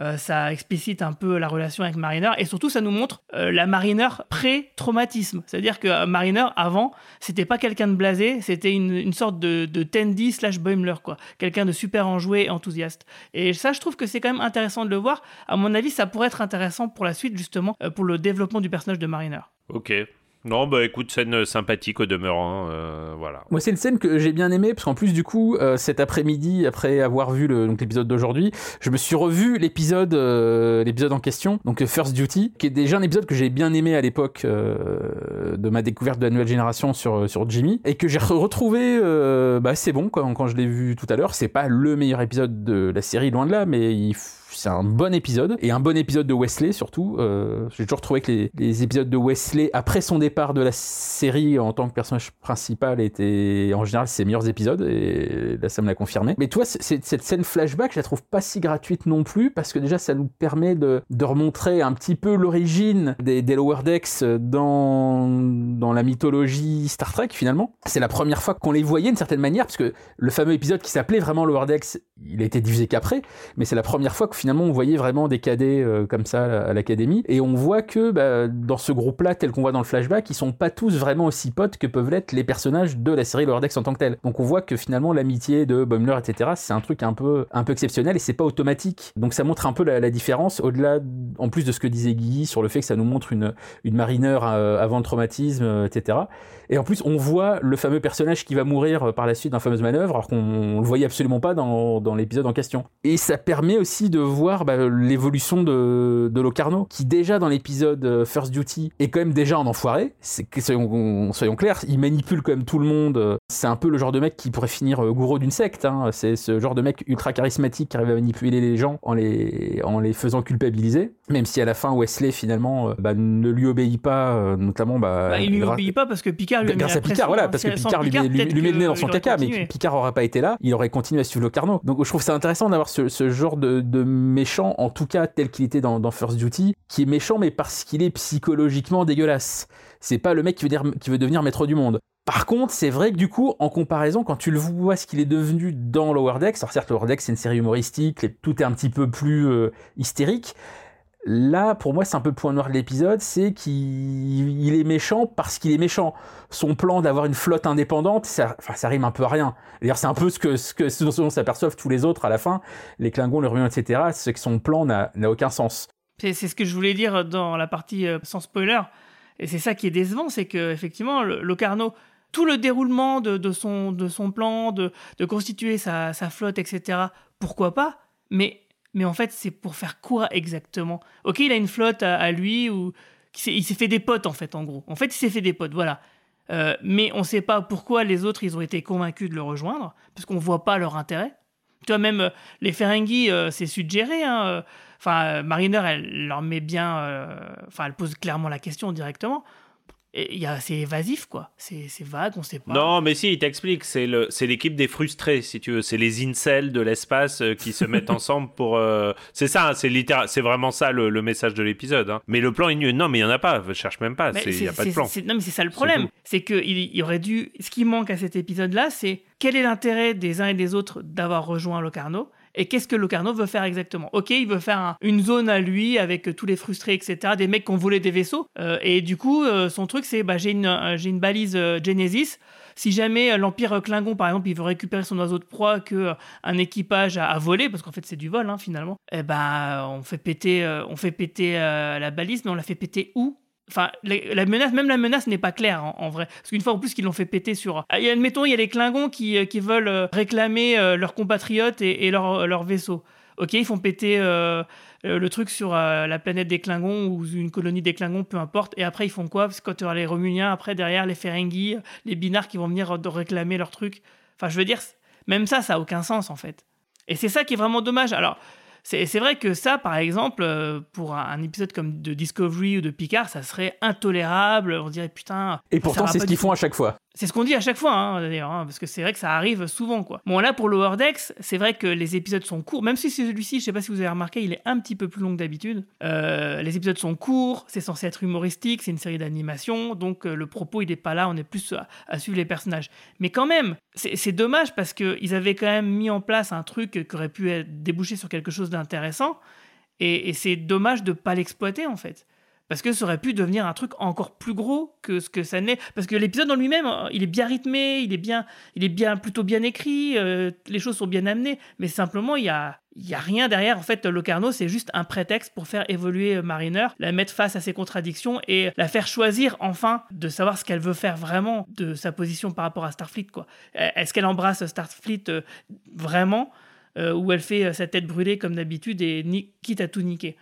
Euh, ça explicite un peu la relation avec Mariner et surtout ça nous montre euh, la Mariner pré-traumatisme. C'est-à-dire que euh, Mariner avant c'était pas quelqu'un de blasé, c'était une, sorte de, de Tandy slash Boimler quoi, quelqu'un de super enjoué, et enthousiaste. Et ça je trouve que c'est quand même intéressant de le voir. À mon avis ça pourrait être intéressant pour la suite justement pour le développement du personnage de Mariner.
Ok. Non, bah écoute, scène euh, sympathique au demeurant. euh, voilà.
Moi, c'est une scène que j'ai bien aimée parce qu'en plus, du coup, euh, cet après-midi, après avoir vu l'épisode d'aujourd'hui, je me suis revu l'épisode, euh, l'épisode en question, donc euh, First Duty, qui est déjà un épisode que j'ai bien aimé à l'époque euh, de ma découverte de la nouvelle génération sur sur Jimmy et que j'ai re- retrouvé. bah, c'est bon quand, quand je l'ai vu tout à l'heure. C'est pas le meilleur épisode de la série, loin de là, mais il c'est un bon épisode et un bon épisode de Wesley surtout. Euh, j'ai toujours trouvé que les, épisodes de Wesley après son départ de la série en tant que personnage principal étaient en général ses meilleurs épisodes et là ça me l'a confirmé. Mais toi, cette scène flashback, je la trouve pas si gratuite non plus parce que déjà ça nous permet de, de remontrer un petit peu l'origine des, des Lower Decks dans, dans la mythologie Star Trek finalement. C'est la première fois qu'on les voyait d'une certaine manière parce que le fameux épisode qui s'appelait vraiment Lower Decks, il a été diffusé qu'après, mais c'est la première fois que finalement on voyait vraiment des cadets euh, comme ça à, l'académie et on voit que bah, dans ce groupe-là, tel qu'on voit dans le flashback, ils sont pas tous vraiment aussi potes que peuvent l'être les personnages de la série Lower Decks en tant que tel. Donc on voit que finalement l'amitié de Boimler, etc., c'est un truc un peu, exceptionnel et c'est pas automatique. Donc ça montre un peu la, différence au-delà, en plus de ce que disait Guy sur le fait que ça nous montre une, une marineur euh, avant le traumatisme, euh, etc. Et en plus, on voit le fameux personnage qui va mourir euh, par la suite d'une fameuse manœuvre, alors qu'on le voyait absolument pas dans, dans l'épisode en question. Et ça permet aussi de voir bah, l'évolution de, de Locarno, qui déjà dans l'épisode euh, First Duty est quand même déjà un enfoiré. C'est soyons, soyons clairs, il manipule quand même tout le monde. C'est un peu le genre de mec qui pourrait finir euh, gourou d'une secte. hein. C'est ce genre de mec ultra charismatique qui arrive à manipuler les gens en les, en les faisant culpabiliser. Même si à la fin Wesley finalement bah, ne lui obéit pas, notamment bah,
Bah, il lui obéit pas parce que Picard lui mis
grâce à Picard, voilà, parce que Picard lui, met- lui- met le nez dans son caca, mais. Picard aurait pas été là, il aurait continué à suivre Locarno. Donc je trouve ça intéressant d'avoir ce, ce genre de, de méchant, en tout cas tel qu'il était dans, dans First Duty, qui est méchant mais parce qu'il est psychologiquement dégueulasse. C'est pas le mec qui veut, dire, qui veut devenir maître du monde. Par contre, c'est vrai que du coup, en comparaison, quand tu le vois ce qu'il est devenu dans Lower Decks, alors certes, Lower Decks c'est une série humoristique, tout est un petit peu plus euh, hystérique. Là, pour moi, c'est un peu le point noir de l'épisode, c'est qu'il il est méchant parce qu'il est méchant. Son plan d'avoir une flotte indépendante, ça, enfin, ça rime un peu à rien. D'ailleurs, c'est un peu ce que ce, que, ce dont s'aperçoivent tous les autres à la fin, les Klingons, les Ruins, etc. C'est que son plan n'a aucun sens.
C'est c'est ce que je voulais dire dans la partie euh, sans spoiler. Et c'est ça qui est décevant, c'est que effectivement, le- Locarno, tout le déroulement de, de son, de son plan, de, de constituer sa, sa flotte, etc., pourquoi pas? Mais, mais en fait, c'est pour faire quoi exactement? Ok, il a une flotte à, lui, ou il s'est fait des potes, en fait, en gros. En fait, il s'est fait des potes, voilà. Euh, mais on ne sait pas pourquoi les autres, ils ont été convaincus de le rejoindre, parce qu'on ne voit pas leur intérêt. Tu vois, même euh, les Ferengi, euh, c'est suggéré. Hein. Enfin, Mariner, elle leur met bien. Enfin, elle pose clairement la question directement. C'est évasif, quoi. C'est vague, on sait pas.
Non, mais si, il t'explique. C'est l'équipe des frustrés, si tu veux. C'est les incels de l'espace euh, qui se mettent ensemble pour. euh, C'est ça, hein, c'est vraiment ça le, le message de l'épisode. hein. Mais le plan est. Non, mais il y en a pas. Je cherche même pas. Il
c'est-
y a pas de plan.
Non, mais c'est ça le problème. C'est qu'il il aurait dû. Ce qui manque à cet épisode-là, c'est quel est l'intérêt des uns et des autres d'avoir rejoint Locarno? Et qu'est-ce que Locarno veut faire exactement? Ok, il veut faire un- une zone à lui avec tous les frustrés, etc. Des mecs qui ont volé des vaisseaux. Euh, et du coup, euh, son truc, c'est bah, j'ai une, euh, une balise Genesis. Si jamais l'Empire Klingon, par exemple, il veut récupérer son oiseau de proie que euh, un équipage a, volé, parce qu'en fait c'est du vol hein, finalement, eh ben on fait péter, on fait péter la balise, mais on la fait péter où? Enfin, la, menace, même la menace n'est pas claire en, en vrai. Parce qu'une fois en plus qu'ils l'ont fait péter sur. Et admettons, il y a les Klingons qui, euh, qui veulent euh, réclamer euh, leurs compatriotes et, leurs leur vaisseaux. Ok, ils font péter euh, euh, le truc sur euh, la planète des Klingons ou une colonie des Klingons, peu importe. Et après, ils font quoi? Parce que quand tu auras les Romuliens, après, derrière, les Ferengi, les Binars qui vont venir euh, réclamer leur truc. Enfin, je veux dire, même ça, ça a aucun sens en fait. Et c'est ça qui est vraiment dommage. Alors, c'est vrai que ça, par exemple, euh, pour un, épisode comme de Discovery ou de Picard, ça serait intolérable. On dirait putain.
Et pourtant, c'est ce qu'ils font à chaque fois.
c'est ce qu'on dit à chaque fois, hein, d'ailleurs, hein, parce que c'est vrai que ça arrive souvent, quoi. Bon, là, pour Lower Decks, c'est vrai que les épisodes sont courts, même si celui-ci, je sais pas si vous avez remarqué, il est un petit peu plus long que d'habitude. Euh, les épisodes sont courts, c'est censé être humoristique, c'est une série d'animation, donc euh, le propos, il est pas là, on est plus à, à suivre les personnages. Mais quand même, c'est dommage parce qu'ils avaient quand même mis en place un truc qui aurait pu être débouché sur quelque chose d'intéressant, et, c'est dommage de pas l'exploiter, en fait. Parce que ça aurait pu devenir un truc encore plus gros que ce que ça n'est. Parce que l'épisode en lui-même, euh, il est bien rythmé, il est bien, il est bien plutôt bien écrit, euh, les choses sont bien amenées, mais simplement il y a, y a rien derrière. En fait, Locarno, c'est juste un prétexte pour faire évoluer euh, Mariner, la mettre face à ses contradictions et la faire choisir enfin de savoir ce qu'elle veut faire vraiment de sa position par rapport à Starfleet. Quoi. Est-ce qu'elle embrasse Starfleet vraiment? Euh, ou elle fait euh, sa tête brûlée comme d'habitude et quitte à tout niquer.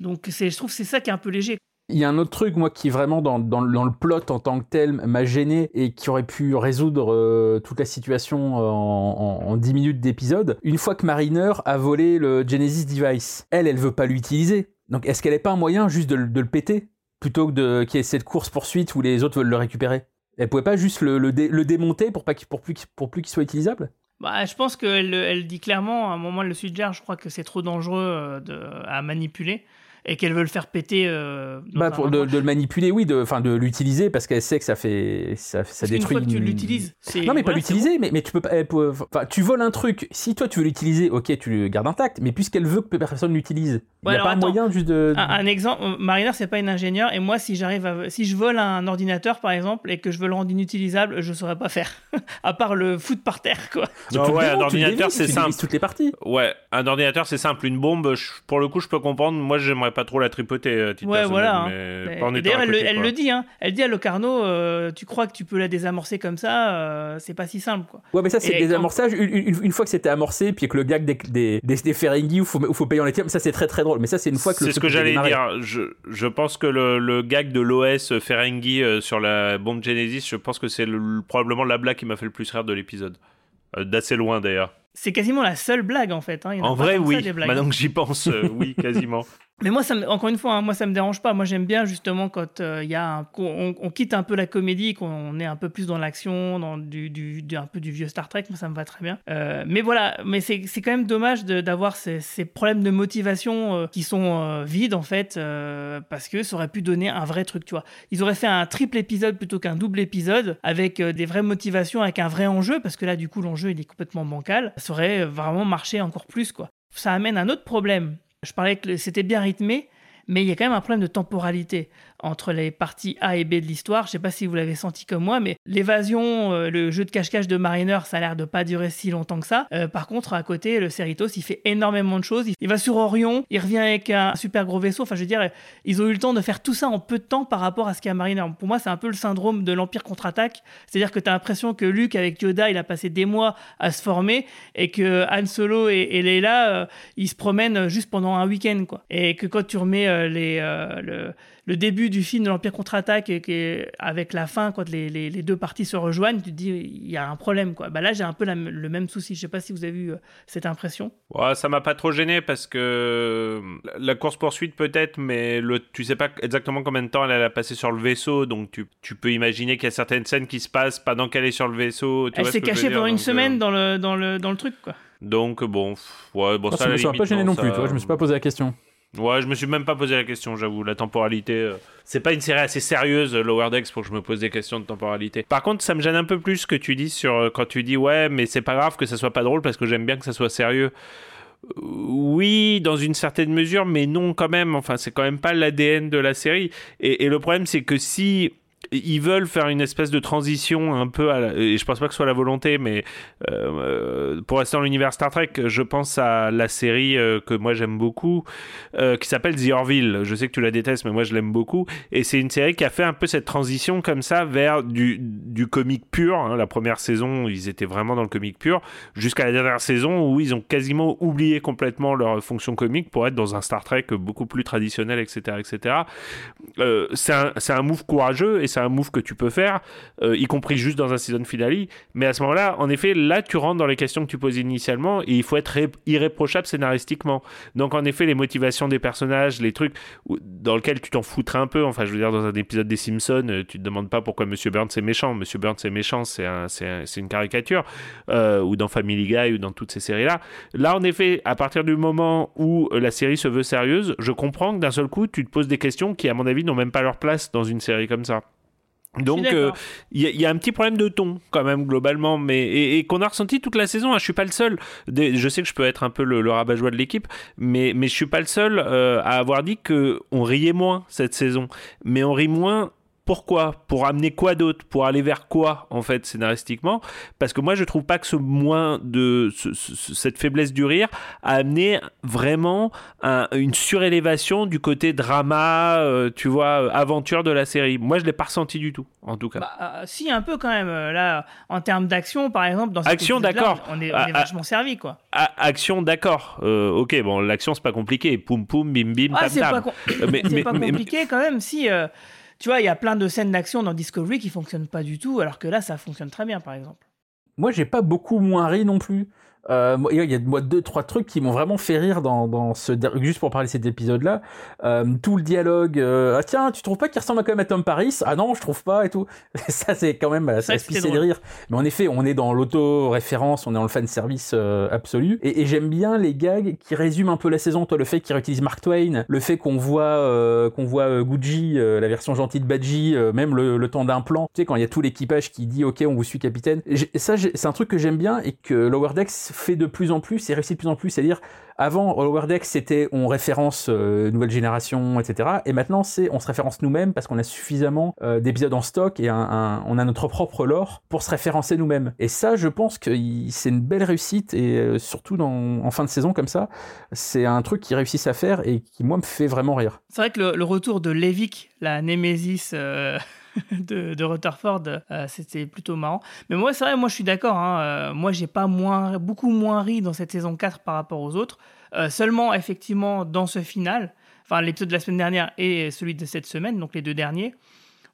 Donc je trouve c'est ça qui est un peu léger.
Il y a un autre truc, moi, qui vraiment, dans, le plot en tant que tel, m'a gêné et qui aurait pu résoudre euh, toute la situation en, en, en 10 minutes d'épisode. Une fois que Mariner a volé le Genesis Device, elle, elle veut pas l'utiliser. Donc, est-ce qu'elle n'est pas un moyen juste de, le- péter plutôt que qu'il y ait cette course-poursuite où les autres veulent le récupérer? Elle pouvait pas juste le, le, dé- le démonter pour, pas pour plus qu'il soit utilisable?
Bah, je pense qu'elle elle dit clairement, à un moment elle le suggère, je crois que c'est trop dangereux euh, de, à manipuler et qu'elle veut le faire péter. euh,
bah, pour de, le manipuler, oui, de, enfin de l'utiliser parce qu'elle sait que ça fait ça, ça détruit.
fois que tu
une-
l'utilises,
Non, mais pas
voilà,
l'utiliser, mais, mais tu peux pas. Enfin, tu voles un truc. Si toi tu veux l'utiliser, ok, tu le gardes intact. Mais puisqu'elle veut que personne l'utilise, il
Ouais,
n'y a pas un
attends.
moyen juste de.
Un, un exemple, euh, Mariner, c'est pas une ingénieure, et moi, si j'arrive à, si je vole un ordinateur, par exemple, et que je veux le rendre inutilisable, je saurais pas faire, à part le foutre par terre, quoi.
Non,
Tu le
ouais, un ordinateur, c'est
tu
simple.
toutes les parties.
Ouais, un ordinateur, c'est simple. Une bombe, je- pour le coup, je peux comprendre. Moi, j'aimerais pas trop la tripoter, à titre
Ouais, voilà. hein.
mais
D'ailleurs, elle, elle le dit, hein. Elle dit à Locarno, euh, tu crois que tu peux la désamorcer comme ça, euh, c'est pas si simple, quoi.
Ouais, mais ça, c'est amorçages. Une, une- une fois que c'était amorcé, puis que le gag des, des, des, des Ferengi où faut, où faut payer en lithium, ça c'est très très drôle. Mais ça, c'est une fois que le
C'est ce que j'allais dire. Je, je pense que le, le gag de l'OS Ferengi euh, sur la bombe Genesis, je pense que c'est le- probablement la blague qui m'a fait le plus rire de l'épisode. Euh, D'assez loin d'ailleurs.
C'est quasiment la seule blague, en fait. hein. Il y en
vrai,
ça,
oui.
blagues.
Maintenant que j'y pense, euh, oui, quasiment.
Mais moi, ça me- encore une fois, hein, moi, ça me dérange pas. Moi, j'aime bien justement quand euh, y a un- on, on quitte un peu la comédie, qu'on est un peu plus dans l'action, dans du, du- du- un peu du vieux Star Trek. Moi, ça me va très bien. Euh, mais voilà, mais c'est quand même dommage d'avoir ces, ces problèmes de motivation euh, qui sont vides en fait, parce que ça aurait pu donner un vrai truc, tu vois. Ils auraient fait un triple épisode plutôt qu'un double épisode avec des vraies motivations, avec un vrai enjeu, parce que là, du coup, l'enjeu il est complètement bancal. Ça aurait vraiment marché encore plus, quoi. Ça amène un autre problème. Je parlais que c'était bien rythmé, mais il y a quand même un problème de temporalité entre les parties A et B de l'histoire. Je sais pas si vous l'avez senti comme moi, mais l'évasion, euh, le jeu de cache-cache de Mariner, ça a l'air de pas durer si longtemps que ça. Euh, par contre, à côté, le Cerritos, il fait énormément de choses. Il, va sur Orion, il revient avec un super gros vaisseau. Enfin, je veux dire, ils ont eu le temps de faire tout ça en peu de temps par rapport à ce qu'il y a Mariner. Pour moi, c'est un peu le syndrome de l'Empire contre-attaque. C'est-à-dire que tu as l'impression que Luke, avec Yoda, il a passé des mois à se former et que Han Solo et, et Leila, euh, ils se promènent juste pendant un week-end, quoi. Et que quand tu remets les, le, le début du film de l'Empire contre-attaque et, que- avec la fin, quand les, les- les deux parties se rejoignent, tu te dis il y a un problème. Quoi. Bah là, j'ai un peu la- le même souci. Je sais pas si vous avez eu euh, cette impression.
Ouais, ça m'a pas trop gêné parce que euh, la course poursuite peut-être, mais le, tu sais pas exactement combien de temps elle a passé sur le vaisseau, donc tu, tu peux imaginer qu'il y a certaines scènes qui se passent pendant qu'elle est sur le vaisseau. tu
Elle s'est cachée pendant une
donc, euh,
semaine dans, le, dans, le, dans le truc. Quoi.
Donc bon, pff, ouais, bon
Moi,
ça,
ça me soit pas gêné non
ça-
plus, tu vois, je me suis pas posé la question.
Ouais, je me suis même pas posé la question, j'avoue. La temporalité, euh, c'est pas une série assez sérieuse, euh, Lower Decks, pour que je me pose des questions de temporalité. Par contre, ça me gêne un peu plus ce que tu dis sur euh, quand tu dis ouais, mais c'est pas grave que ça soit pas drôle parce que j'aime bien que ça soit sérieux. Oui, dans une certaine mesure, mais non quand même. Enfin, c'est quand même pas l'ADN de la série. Et le problème, c'est que si ils veulent faire une espèce de transition un peu à la- et je pense pas que ce soit la volonté mais euh, pour rester dans l'univers Star Trek je pense à la série euh, que moi j'aime beaucoup euh, qui s'appelle The Orville. Je sais que tu la détestes mais moi je l'aime beaucoup. Et c'est une série qui a fait un peu cette transition comme ça vers du, du comique pur hein. la première saison ils étaient vraiment dans le comique pur jusqu'à la dernière saison où ils ont quasiment oublié complètement leur fonction comique pour être dans un Star Trek beaucoup plus traditionnel etc etc c'est un, un move courageux c'est un move que tu peux faire, euh, y compris juste dans un season finale. Mais à ce moment-là, en effet, là, tu rentres dans les questions que tu posais initialement et il faut être ré- irréprochable scénaristiquement. Donc, en effet, les motivations des personnages, les trucs dans lesquels tu t'en foutrais un peu. Enfin, je veux dire, dans un épisode des Simpsons, euh, tu te demandes pas pourquoi Monsieur Burns est méchant. Monsieur Burns est méchant, c'est un, un- une caricature. Euh, ou dans Family Guy ou dans toutes ces séries-là. Là, en effet, à partir du moment où la série se veut sérieuse, je comprends que d'un seul coup, tu te poses des questions qui, à mon avis, n'ont même pas leur place dans une série comme ça. Donc, euh, il y, y a un petit problème de ton quand même globalement, mais et, et qu'on a ressenti toute la saison. Hein, je suis pas le seul. Des- je sais que je peux être un peu le, le rabat-joie de l'équipe, mais mais je suis pas le seul euh, à avoir dit que on riait moins cette saison. Mais on rit moins. Pourquoi Pour amener quoi d'autre Pour aller vers quoi en fait scénaristiquement Parce que moi je trouve pas que ce moins de ce- ce- cette faiblesse du rire a amené vraiment un- une surélévation du côté drama, euh, tu vois, aventure de la série. Moi je l'ai pas ressenti du tout, en tout cas.
Bah, euh, si, un peu quand même. euh, Là, en termes d'action, par exemple, dans cet
Action, d'accord.
On est, on
Ah,
est
ah.
vachement servi, quoi.
Action, d'accord. Euh, ok, bon, l'action c'est pas compliqué. Poum poum, bim bim,
Ah,
tam tam.
pas, com-
mais-
c'est
mais-
pas
mais-
compliqué quand même. Si, tu vois, il y a plein de scènes d'action dans Discovery qui fonctionnent pas du tout, alors que là, ça fonctionne très bien, par exemple.
Moi, j'ai pas beaucoup moins ri non plus. Euh, il y a moi, deux, trois trucs qui m'ont vraiment fait rire dans, dans ce juste pour parler de cet épisode-là. Euh, tout le dialogue. euh, ah tiens, tu trouves pas qu'il ressemble quand même à Tom Paris Ah non, je trouve pas et tout. ça, c'est quand même ça
vrai
se pisser de rire. Mais en effet, on est dans l'auto-référence, on est dans le fan service euh, absolu. Et, et j'aime bien les gags qui résument un peu la saison. Toi, le fait qu'ils réutilisent Mark Twain, le fait qu'on voit euh, qu'on voit euh, Gucci, euh, la version gentille de Badgie, euh, même le, le temps d'un plan. Tu sais, quand il y a tout l'équipage qui dit OK, on vous suit, capitaine. Ça, c'est un truc que j'aime bien et que Lower Decks fait de plus en plus et réussit de plus en plus. C'est-à-dire, avant, Lower Decks, c'était on référence euh, nouvelle génération, etc. Et maintenant, c'est on se référence nous-mêmes parce qu'on a suffisamment euh, d'épisodes en stock et on a notre propre lore pour se référencer nous-mêmes. Et ça, je pense que c'est une belle réussite et euh, surtout dans, en fin de saison comme ça, c'est un truc qu'ils réussissent à faire et qui, moi, me fait vraiment rire.
C'est vrai que le, le retour de Levick, la némésis de, Rutherford, euh, c'était plutôt marrant. Mais moi, c'est vrai, moi je suis d'accord. hein, euh, moi, j'ai pas moins, beaucoup moins ri dans cette saison 4 par rapport aux autres. Euh, seulement, effectivement, dans ce final, enfin l'épisode de la semaine dernière et celui de cette semaine, donc les deux derniers,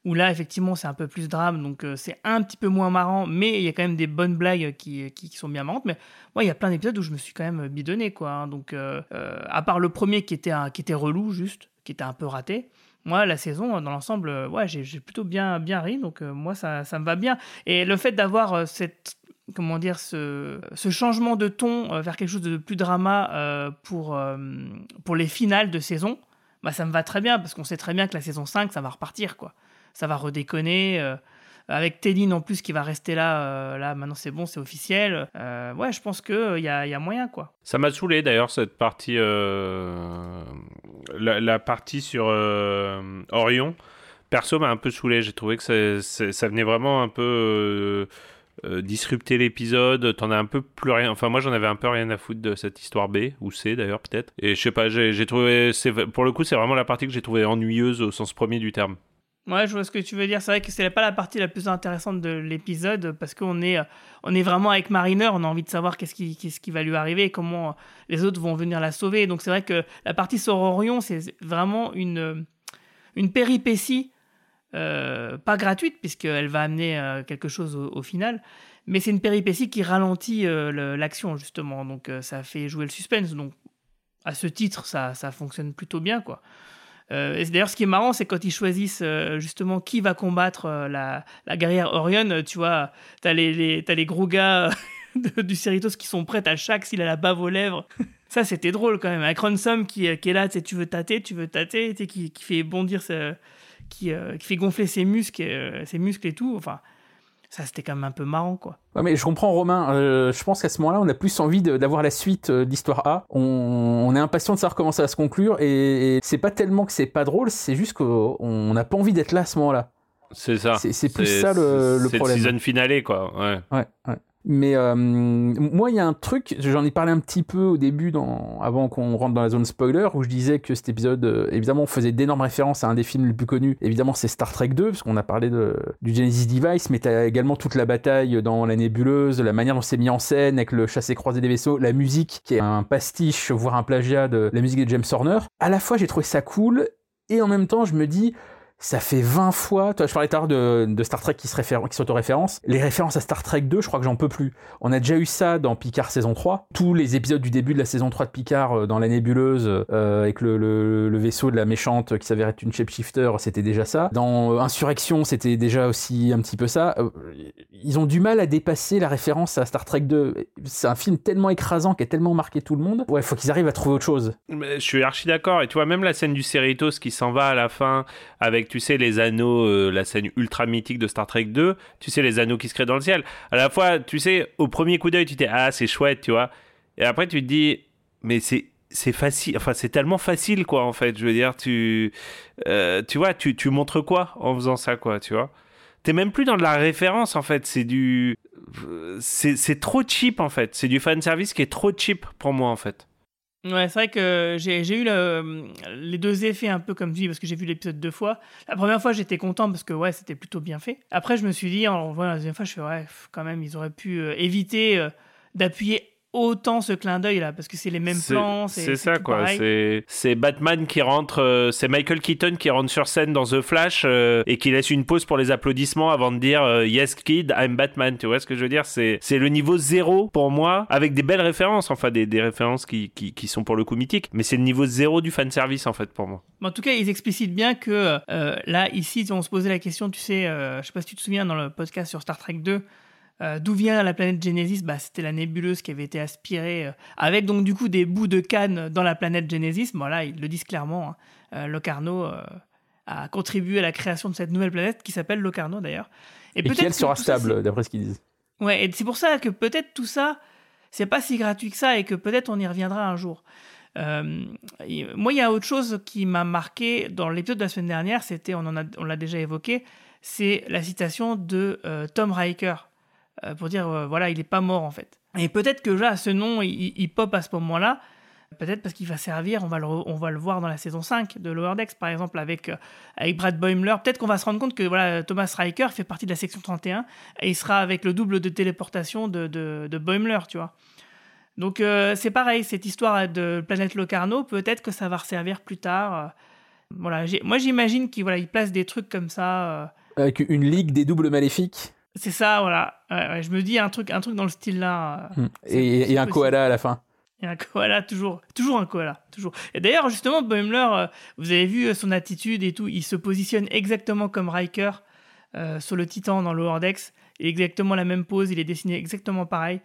où là, effectivement, c'est un peu plus drame, donc c'est un petit peu moins marrant, mais il y a quand même des bonnes blagues qui, qui, sont bien marrantes. Mais moi, il y a plein d'épisodes où je me suis quand même bidonné, quoi. hein. donc, à part le premier qui était, un- qui était relou, juste, qui était un peu raté. Moi, la saison, dans l'ensemble, euh, j'ai plutôt bien, bien ri, donc euh, moi, ça, ça me va bien. Et le fait d'avoir euh, cette, comment dire, ce, changement de ton euh, vers quelque chose de plus drama euh, pour, euh, pour les finales de saison, bah, ça me va très bien, parce qu'on sait très bien que la saison 5, ça va repartir, quoi. Ça va redéconner. Euh, avec Téline en plus qui va rester là, euh, là maintenant c'est bon, c'est officiel. Euh, ouais, je pense qu'il y a, y a moyen, quoi.
Ça m'a saoulé d'ailleurs cette partie, la, partie sur Orion. Perso m'a un peu saoulé. J'ai trouvé que ça, venait vraiment un peu disrupter l'épisode. T'en as un peu plus rien. Enfin moi j'en avais un peu rien à foutre de cette histoire B ou C d'ailleurs peut-être. Et je sais pas, j'ai trouvé, pour le coup c'est vraiment la partie que j'ai trouvée ennuyeuse au sens premier du terme.
Ouais, je vois ce que tu veux dire. C'est vrai que c'est pas la partie la plus intéressante de l'épisode parce qu'on est, euh, on est vraiment avec Mariner. On a envie de savoir qu'est-ce qui, qu'est-ce qui va lui arriver et comment euh, les autres vont venir la sauver. Donc c'est vrai que la partie sur Orion, c'est vraiment une, euh, une péripétie, pas gratuite, puisqu'elle va amener quelque chose au, final, mais c'est une péripétie qui ralentit le- l'action, justement. Donc, ça fait jouer le suspense. Donc, à ce titre, ça, ça fonctionne plutôt bien, quoi. Euh, d'ailleurs, ce qui est marrant, c'est quand ils choisissent euh, justement qui va combattre euh, la, la guerrière Orion, euh, tu vois, t'as les, les, les gros gars de- du Cerritos qui sont prêts à chaque s'il a la bave aux lèvres. Ça, c'était drôle quand même. Avec Ransom qui, qui est là, tu veux tâter, tu veux tâter, qui, qui fait bondir, ce- qui, qui fait gonfler ses muscles, et, ses muscles et tout. Enfin, ça, c'était quand même un peu marrant, quoi.
Ouais, mais je comprends Romain. Euh, je pense qu'à ce moment-là, on a plus envie d'avoir la suite euh, d'Histoire A. On, on est impatient de savoir comment ça va se conclure. Et, et c'est pas tellement que c'est pas drôle, c'est juste qu'on n'a pas envie d'être là à ce moment-là.
C'est ça.
C'est- plus ça le- le
c'est
problème.
season finale, quoi. Ouais.
Ouais, ouais. Mais euh, moi, il y a un truc, j'en ai parlé un petit peu au début, avant qu'on rentre dans la zone spoiler, où je disais que cet épisode, euh, évidemment, faisait d'énormes références à un des films les plus connus. Évidemment, c'est Star Trek 2, parce qu'on a parlé du Genesis Device, mais t'as également toute la bataille dans la nébuleuse, la manière dont c'est mis en scène, avec le chassé-croisé des vaisseaux, la musique, qui est un pastiche, voire un plagiat de la musique de James Horner. À la fois, j'ai trouvé ça cool, et en même temps, je me dis, ça fait 20 fois, toi je parlais tout à l'heure de, Star Trek qui se réfère, qui s'auto-référence. Les références à Star Trek 2, je crois que j'en peux plus. On a déjà eu ça dans Picard saison 3. Tous les épisodes du début de la saison 3 de Picard euh, dans la nébuleuse euh, avec le, vaisseau de la méchante qui s'avère être une shapeshifter, c'était déjà ça. Dans euh, Insurrection, c'était déjà aussi un petit peu ça. Ils ont du mal à dépasser la référence à Star Trek 2. C'est un film tellement écrasant qui a tellement marqué tout le monde. Ouais, faut qu'ils arrivent à trouver autre chose.
Je suis archi d'accord. Et tu vois, même la scène du Cerritos qui s'en va à la fin tu sais, les anneaux, euh, la scène ultra mythique de Star Trek 2, tu sais, les anneaux qui se créent dans le ciel. À la fois, tu sais, au premier coup d'œil, tu t'es, ah, c'est chouette, tu vois. Et après, tu te dis, mais c'est. C'est facile, enfin c'est tellement facile quoi en fait. Je veux dire, tu, euh, tu vois, tu, tu montres quoi en faisant ça quoi, tu vois? T'es même plus dans de la référence en fait. C'est du, c'est c'est trop cheap en fait. C'est du fan service qui est trop cheap pour moi en fait.
Ouais, c'est vrai que j'ai eu le- les deux effets un peu comme tu dis, parce que j'ai vu l'épisode deux fois. La première fois, j'étais content parce que ouais, c'était plutôt bien fait. Après, je me suis dit, en voyant la deuxième fois, je fais ouais, quand même, ils auraient pu euh, éviter euh, d'appuyer autant ce clin d'œil là, parce que c'est les mêmes plans.
C'est ça quoi. C'est Batman qui rentre, euh, c'est Michael Keaton qui rentre sur scène dans The Flash euh, et qui laisse une pause pour les applaudissements avant de dire euh, Yes kid, I'm Batman. Tu vois ce que je veux dire? C'est le niveau zéro pour moi, avec des belles références, enfin des, des références qui, qui, qui sont pour le coup mythiques, mais c'est le niveau zéro du fan service en fait pour moi.
Mais en tout cas, ils explicitent bien que là, ici, on se posait la question, tu sais, je sais pas si tu te souviens dans le podcast sur Star Trek 2, euh, d'où vient la planète Genesis? Bah, C'était la nébuleuse qui avait été aspirée, euh, avec donc du coup des bouts de canne dans la planète Genesis. Bon là, ils le disent clairement, hein. Euh, Locarno a contribué à la création de cette nouvelle planète qui s'appelle Locarno d'ailleurs.
Et,
peut-être
qui elle sera stable, d'après ce qu'ils disent.
Ouais, et c'est pour ça que peut-être tout ça, c'est pas si gratuit que ça et que peut-être on y reviendra un jour. Euh, moi, il y a autre chose qui m'a marqué dans l'épisode de la semaine dernière, c'était, on en a, on l'a déjà évoqué, c'est la citation de euh, Tom Riker pour dire, euh, voilà, il est pas mort en fait. Et peut-être que là, ce nom, il, pop à ce moment-là. Peut-être parce qu'il va servir, on va, le, on va le voir dans la saison 5 de Lower Decks, par exemple, avec, euh, avec Brad Boimler. Peut-être qu'on va se rendre compte que voilà, Thomas Riker fait partie de la section 31 et il sera avec le double de téléportation de, de, Boimler, tu vois. Donc euh, c'est pareil, cette histoire de planète Locarno, peut-être que ça va resservir plus tard. euh. Voilà, moi j'imagine qu'il voilà, il place des trucs comme ça. euh.
Avec une ligue des doubles maléfiques
C'est ça, voilà. Ouais, ouais, je me dis un truc, un truc dans le style là. euh.
Hmm. et, et un koala à la fin.
Et un koala, toujours, toujours un koala, toujours. Et d'ailleurs, justement, Boimler, euh, vous avez vu euh, son attitude et tout, il se positionne exactement comme Riker euh, sur le Titan dans. Il a exactement la même pose, il est dessiné exactement pareil.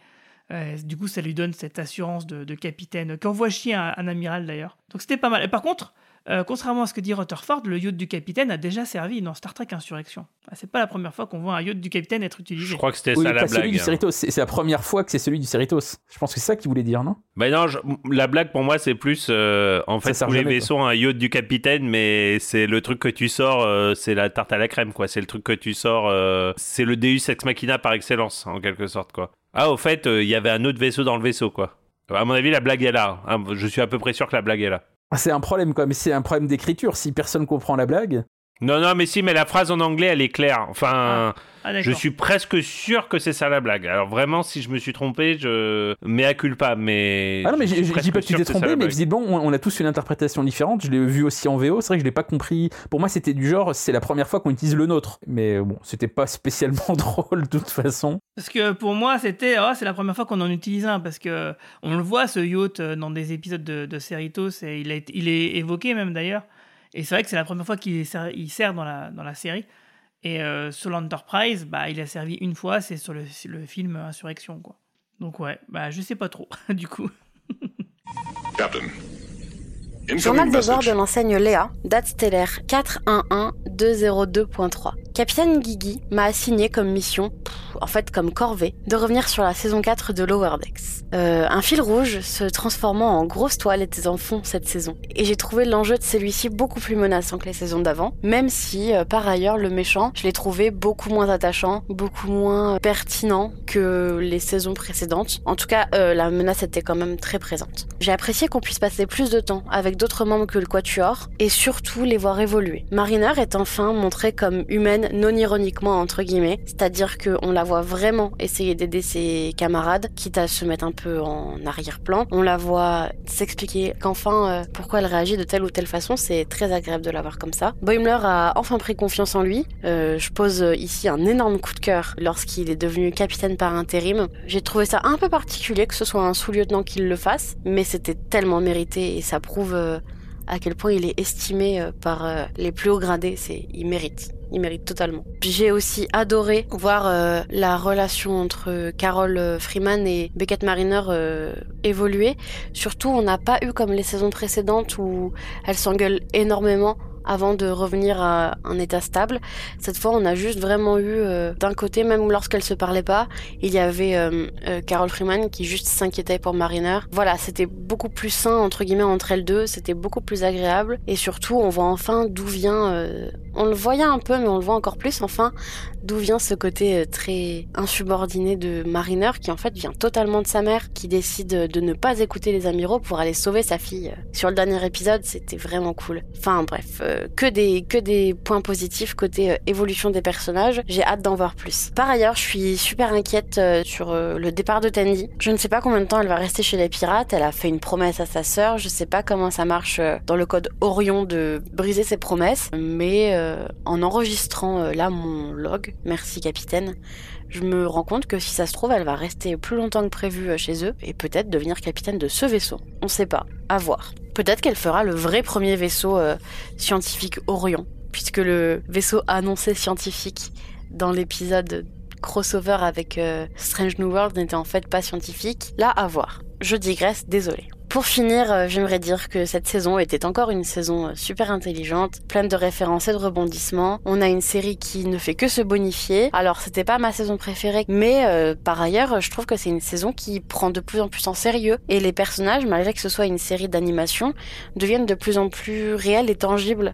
Du coup, ça lui donne cette assurance de, de capitaine, qu'envoie chier un, un amiral d'ailleurs. Donc c'était pas mal. Et par contre, euh, contrairement à ce que dit Rutherford, le yacht du capitaine a déjà servi dans Star Trek Insurrection. Ah, C'est pas la première fois qu'on voit un yacht du capitaine être utilisé.
Je crois que c'était
Oui,
ça la
celui
blague. hein.
C'est c'est la première fois que c'est celui du Cerritos. Je pense que c'est ça qu'il voulait dire, non?
Bah non, je- la blague pour moi c'est plus euh, en fait tous les vaisseaux ont un yacht du capitaine, mais c'est le truc que tu sors, euh, c'est la tarte à la crème quoi. C'est le truc que tu sors, euh, c'est le Deus ex machina par excellence en quelque sorte quoi. Ah au fait, euh, il y avait un autre vaisseau dans le vaisseau quoi. À mon avis la blague est là. hein. Je suis à peu près sûr que la blague est là.
Ah, C'est un problème, quoi. Mais c'est un problème d'écriture. Si personne comprend la blague.
Non, non, mais si, mais la phrase en anglais, elle est claire. Enfin,
Ah, d'accord.
je suis presque sûr que c'est ça la blague. Alors vraiment, si je me suis trompé, je mea culpa, mais.
Ah non, mais
je
je je dis pas que tu t'es trompé, mais visiblement, on, on a tous une interprétation différente. Je l'ai vu aussi en VO. C'est vrai que je l'ai pas compris. Pour moi, c'était du genre, c'est la première fois qu'on utilise le nôtre. Mais bon, c'était pas spécialement drôle de toute façon.
Parce que pour moi, c'était oh, c'est la première fois qu'on en utilise un parce que on le voit ce yacht euh, dans des épisodes de, de Cerritos et il, a été- il est évoqué même d'ailleurs. Et c'est vrai que c'est la première fois qu'il sert, dans la série. Et euh, sur l'Enterprise, bah il a servi une fois, c'est sur le, sur le film Insurrection quoi. Donc ouais, bah je sais pas trop du coup.
Captain.
Journal
Incoming
de bord
message.
de l'enseigne Léa, date stellaire 411202.3. Capitaine Guigui m'a assigné comme mission, pff, en fait comme corvée, de revenir sur la saison 4 de Lower Decks. Euh, un fil rouge se transformant en grosse toile était en fond cette saison. Et j'ai trouvé l'enjeu de celui-ci beaucoup plus menaçant que les saisons d'avant, même si euh, par ailleurs le méchant, je l'ai trouvé beaucoup moins attachant, beaucoup moins pertinent que les saisons précédentes. En tout cas, euh, la menace était quand même très présente. J'ai apprécié qu'on puisse passer plus de temps avec d'autres membres que le Quatuor et surtout les voir évoluer. Mariner est enfin montrée comme humaine non ironiquement entre guillemets, c'est-à-dire qu'on la voit vraiment essayer d'aider ses camarades, quitte à se mettre un peu en arrière-plan. On la voit s'expliquer qu'enfin euh, pourquoi elle réagit de telle ou telle façon, c'est très agréable de la voir comme ça. Boimler a enfin pris confiance en lui. Euh, je pose ici un énorme coup de cœur lorsqu'il est devenu capitaine par intérim. J'ai trouvé ça un peu particulier que ce soit un sous-lieutenant qui le fasse, mais c'était tellement mérité et ça prouve euh, à quel point il est estimé euh, par euh, les plus hauts gradés. C'est, il mérite. Il mérite totalement. J'ai aussi adoré voir euh, la relation entre Carol euh, Freeman et Beckett Mariner euh, évoluer. Surtout, on n'a pas eu comme les saisons précédentes où elles s'engueulent énormément avant de revenir à un état stable. Cette fois, on a juste vraiment eu euh, d'un côté, même lorsqu'elles se parlaient pas, il y avait euh, euh, Carol Freeman qui juste s'inquiétait pour Mariner. Voilà, c'était beaucoup plus sain entre guillemets entre elles deux, c'était beaucoup plus agréable et surtout, on voit enfin d'où vient. Euh, on le voyait un peu, mais on le voit encore plus. Enfin, d'où vient ce côté euh, très insubordonné de Mariner qui en fait vient totalement de sa mère, qui décide de ne pas écouter les amiraux pour aller sauver sa fille. Sur le dernier épisode, c'était vraiment cool. Enfin bref, euh, que des points positifs côté euh, évolution des personnages. J'ai hâte d'en voir plus. Par ailleurs, je suis super inquiète euh, sur euh, le départ de Tandy. Je ne sais pas combien de temps elle va rester chez les pirates. Elle a fait une promesse à sa sœur. Je sais pas comment ça marche euh, dans le code Orion de briser ses promesses, mais euh, en enregistrant euh, là mon log, merci capitaine, je me rends compte que si ça se trouve, elle va rester plus longtemps que prévu euh, chez eux et peut-être devenir capitaine de ce vaisseau. On sait pas. À voir. Peut-être qu'elle fera le vrai premier vaisseau scientifique Orion, puisque le vaisseau annoncé scientifique dans l'épisode crossover avec Strange New World n'était en fait pas scientifique. Là, à voir. Je digresse, désolé. Pour finir, euh, j'aimerais dire que cette saison était encore une saison euh, super intelligente, pleine de références et de rebondissements. On a une série qui ne fait que se bonifier. Alors, c'était pas ma saison préférée, mais euh, par ailleurs, je trouve que c'est une saison qui prend de plus en plus en sérieux. Et les personnages, malgré que ce soit une série d'animation, deviennent de plus en plus réels et tangibles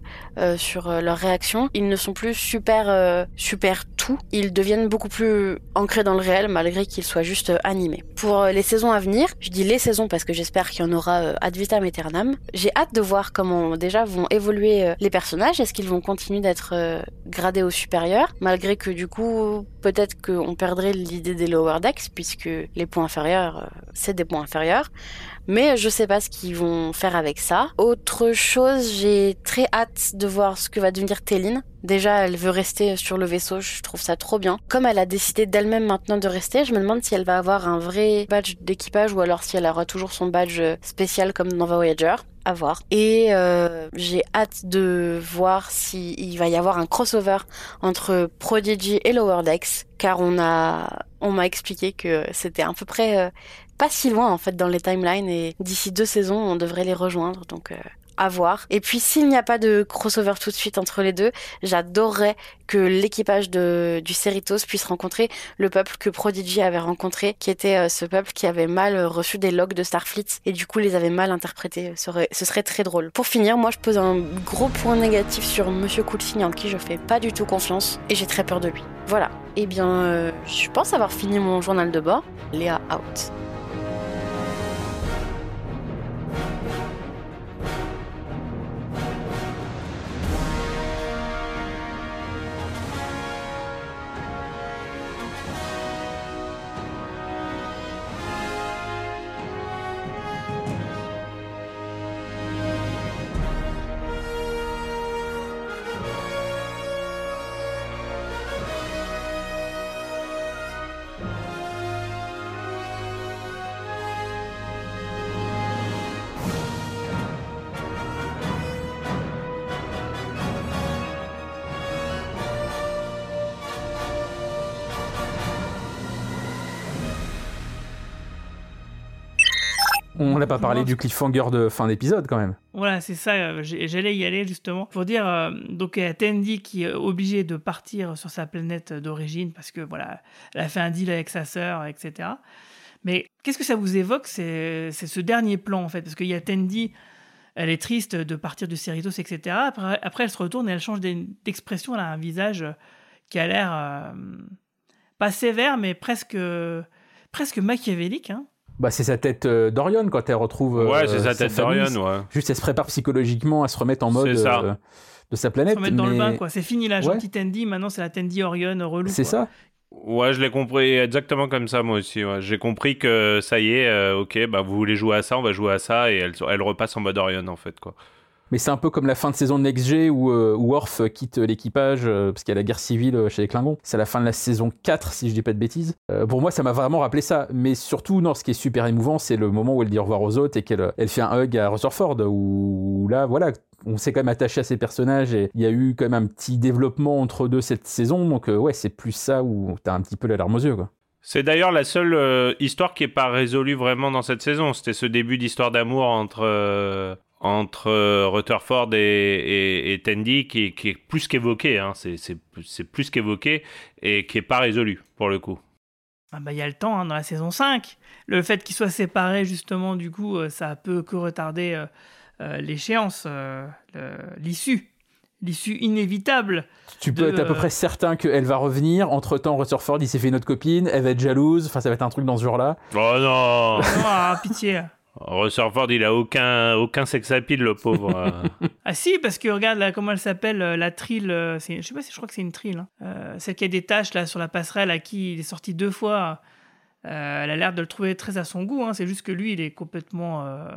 sur leurs réactions. Ils ne sont plus super, super tout. Ils deviennent beaucoup plus ancrés dans le réel, malgré qu'ils soient juste animés. Pour les saisons à venir, je dis les saisons parce que j'espère qu'il y en aura euh, ad vitam aeternam. J'ai hâte de voir comment déjà vont évoluer euh, les personnages. Est-ce qu'ils vont continuer d'être euh, gradés au supérieur, malgré que du coup peut-être qu'on perdrait l'idée des lower decks puisque les points inférieurs c'est des points inférieurs. Mais je sais pas ce qu'ils vont faire avec ça. Autre chose, j'ai très hâte de voir ce que va devenir Téline. Déjà, elle veut rester sur le vaisseau, je trouve ça trop bien. Comme elle a décidé d'elle-même maintenant de rester, je me demande si elle va avoir un vrai badge d'équipage ou alors si elle aura toujours son badge spécial comme dans Voyager. À voir. Et euh, j'ai hâte de voir s'il va y avoir un crossover entre Prodigy et Lower Decks, car on a, on m'a expliqué que c'était à peu près euh, pas si loin en fait dans les timelines et d'ici deux saisons on devrait les rejoindre donc euh, à voir. Et puis s'il n'y a pas de crossover tout de suite entre les deux, j'adorerais que l'équipage du Cerritos puisse rencontrer le peuple que Prodigy avait rencontré, qui était euh, ce peuple qui avait mal euh, reçu des logs de Starfleet et du coup les avait mal interprétés. Ce serait, très drôle. Pour finir, moi je pose un gros point négatif sur Monsieur Coulsigne en qui je fais pas du tout confiance et j'ai très peur de lui. Voilà. Eh bien, je pense avoir fini mon journal de bord. Léa out.
On n'a pas parlé du cliffhanger de fin d'épisode quand même.
Voilà, c'est ça, euh, j'allais y aller justement pour dire euh, donc il y a Tandy qui est obligée de partir sur sa planète d'origine parce que voilà, elle a fait un deal avec sa sœur, etc. Mais qu'est-ce que ça vous évoque C'est ce dernier plan en fait, parce qu'il y a Tandy, elle est triste de partir du Cerritos, etc. Après, après, elle se retourne et elle change d'e- d'expression, elle a un visage qui a l'air euh, pas sévère, mais presque presque machiavélique. Hein.
Bah, c'est sa tête euh, d'Orion quand elle retrouve. euh,
Ouais, c'est sa tête d'Orion, ouais.
Juste, elle se prépare psychologiquement à se remettre en mode
ça.
euh, de sa
Se
planète.
remettre dans le bain, quoi. C'est fini la
Ouais.
gentille Tandy, maintenant c'est la Tandy Orion relou.
C'est ça.
Ouais, je l'ai compris exactement comme ça, moi aussi. ouais. J'ai compris que ça y est, euh, ok, bah vous voulez jouer à ça, on va jouer à ça, et elle, elle repasse en mode Orion, en fait, quoi.
Mais c'est un peu comme la fin de saison de Next où, euh, où Worf quitte l'équipage euh, parce qu'il y a la guerre civile euh, chez les Klingons. C'est la fin de la saison 4, si je dis pas de bêtises. Euh, pour moi, ça m'a vraiment rappelé ça. Mais surtout, non, ce qui est super émouvant, c'est le moment où elle dit au revoir aux autres et qu'elle elle fait un hug à Rutherford. Où là, voilà, on s'est quand même attaché à ces personnages et il y a eu quand même un petit développement entre deux cette saison. Donc, ouais, c'est plus ça où t'as un petit peu la larme aux yeux, quoi.
C'est d'ailleurs la seule histoire qui est pas résolue vraiment dans cette saison. C'était ce début d'histoire d'amour entre entre euh, Rutherford et, et, et Tandy qui, qui est plus qu'évoqué. Hein. C'est, plus qu'évoqué et qui est pas résolu pour le coup.
Ah bah il y a le temps hein, dans la saison 5. Le fait qu'ils soient séparés justement du coup euh, ça peut que retarder euh, euh, l'échéance, euh, l'issue, l'issue inévitable.
Tu peux
de,
être à peu
euh,
près certain qu'elle va revenir. Entre temps, Rutherford, il s'est fait une autre copine. Elle va être jalouse. Enfin, ça va être un truc dans ce genre-là.
Oh non
Ah pitié.
Rutherford, il a aucun aucun sex appeal, le pauvre.
Ah si, parce que regarde là, comment elle s'appelle, euh, la trille, euh, je sais pas si je crois que c'est une trille, hein. Euh, celle qui a des taches là sur la passerelle à qui il est sorti deux fois. Euh, elle a l'air de le trouver très à son goût, hein. c'est juste que lui il est complètement euh,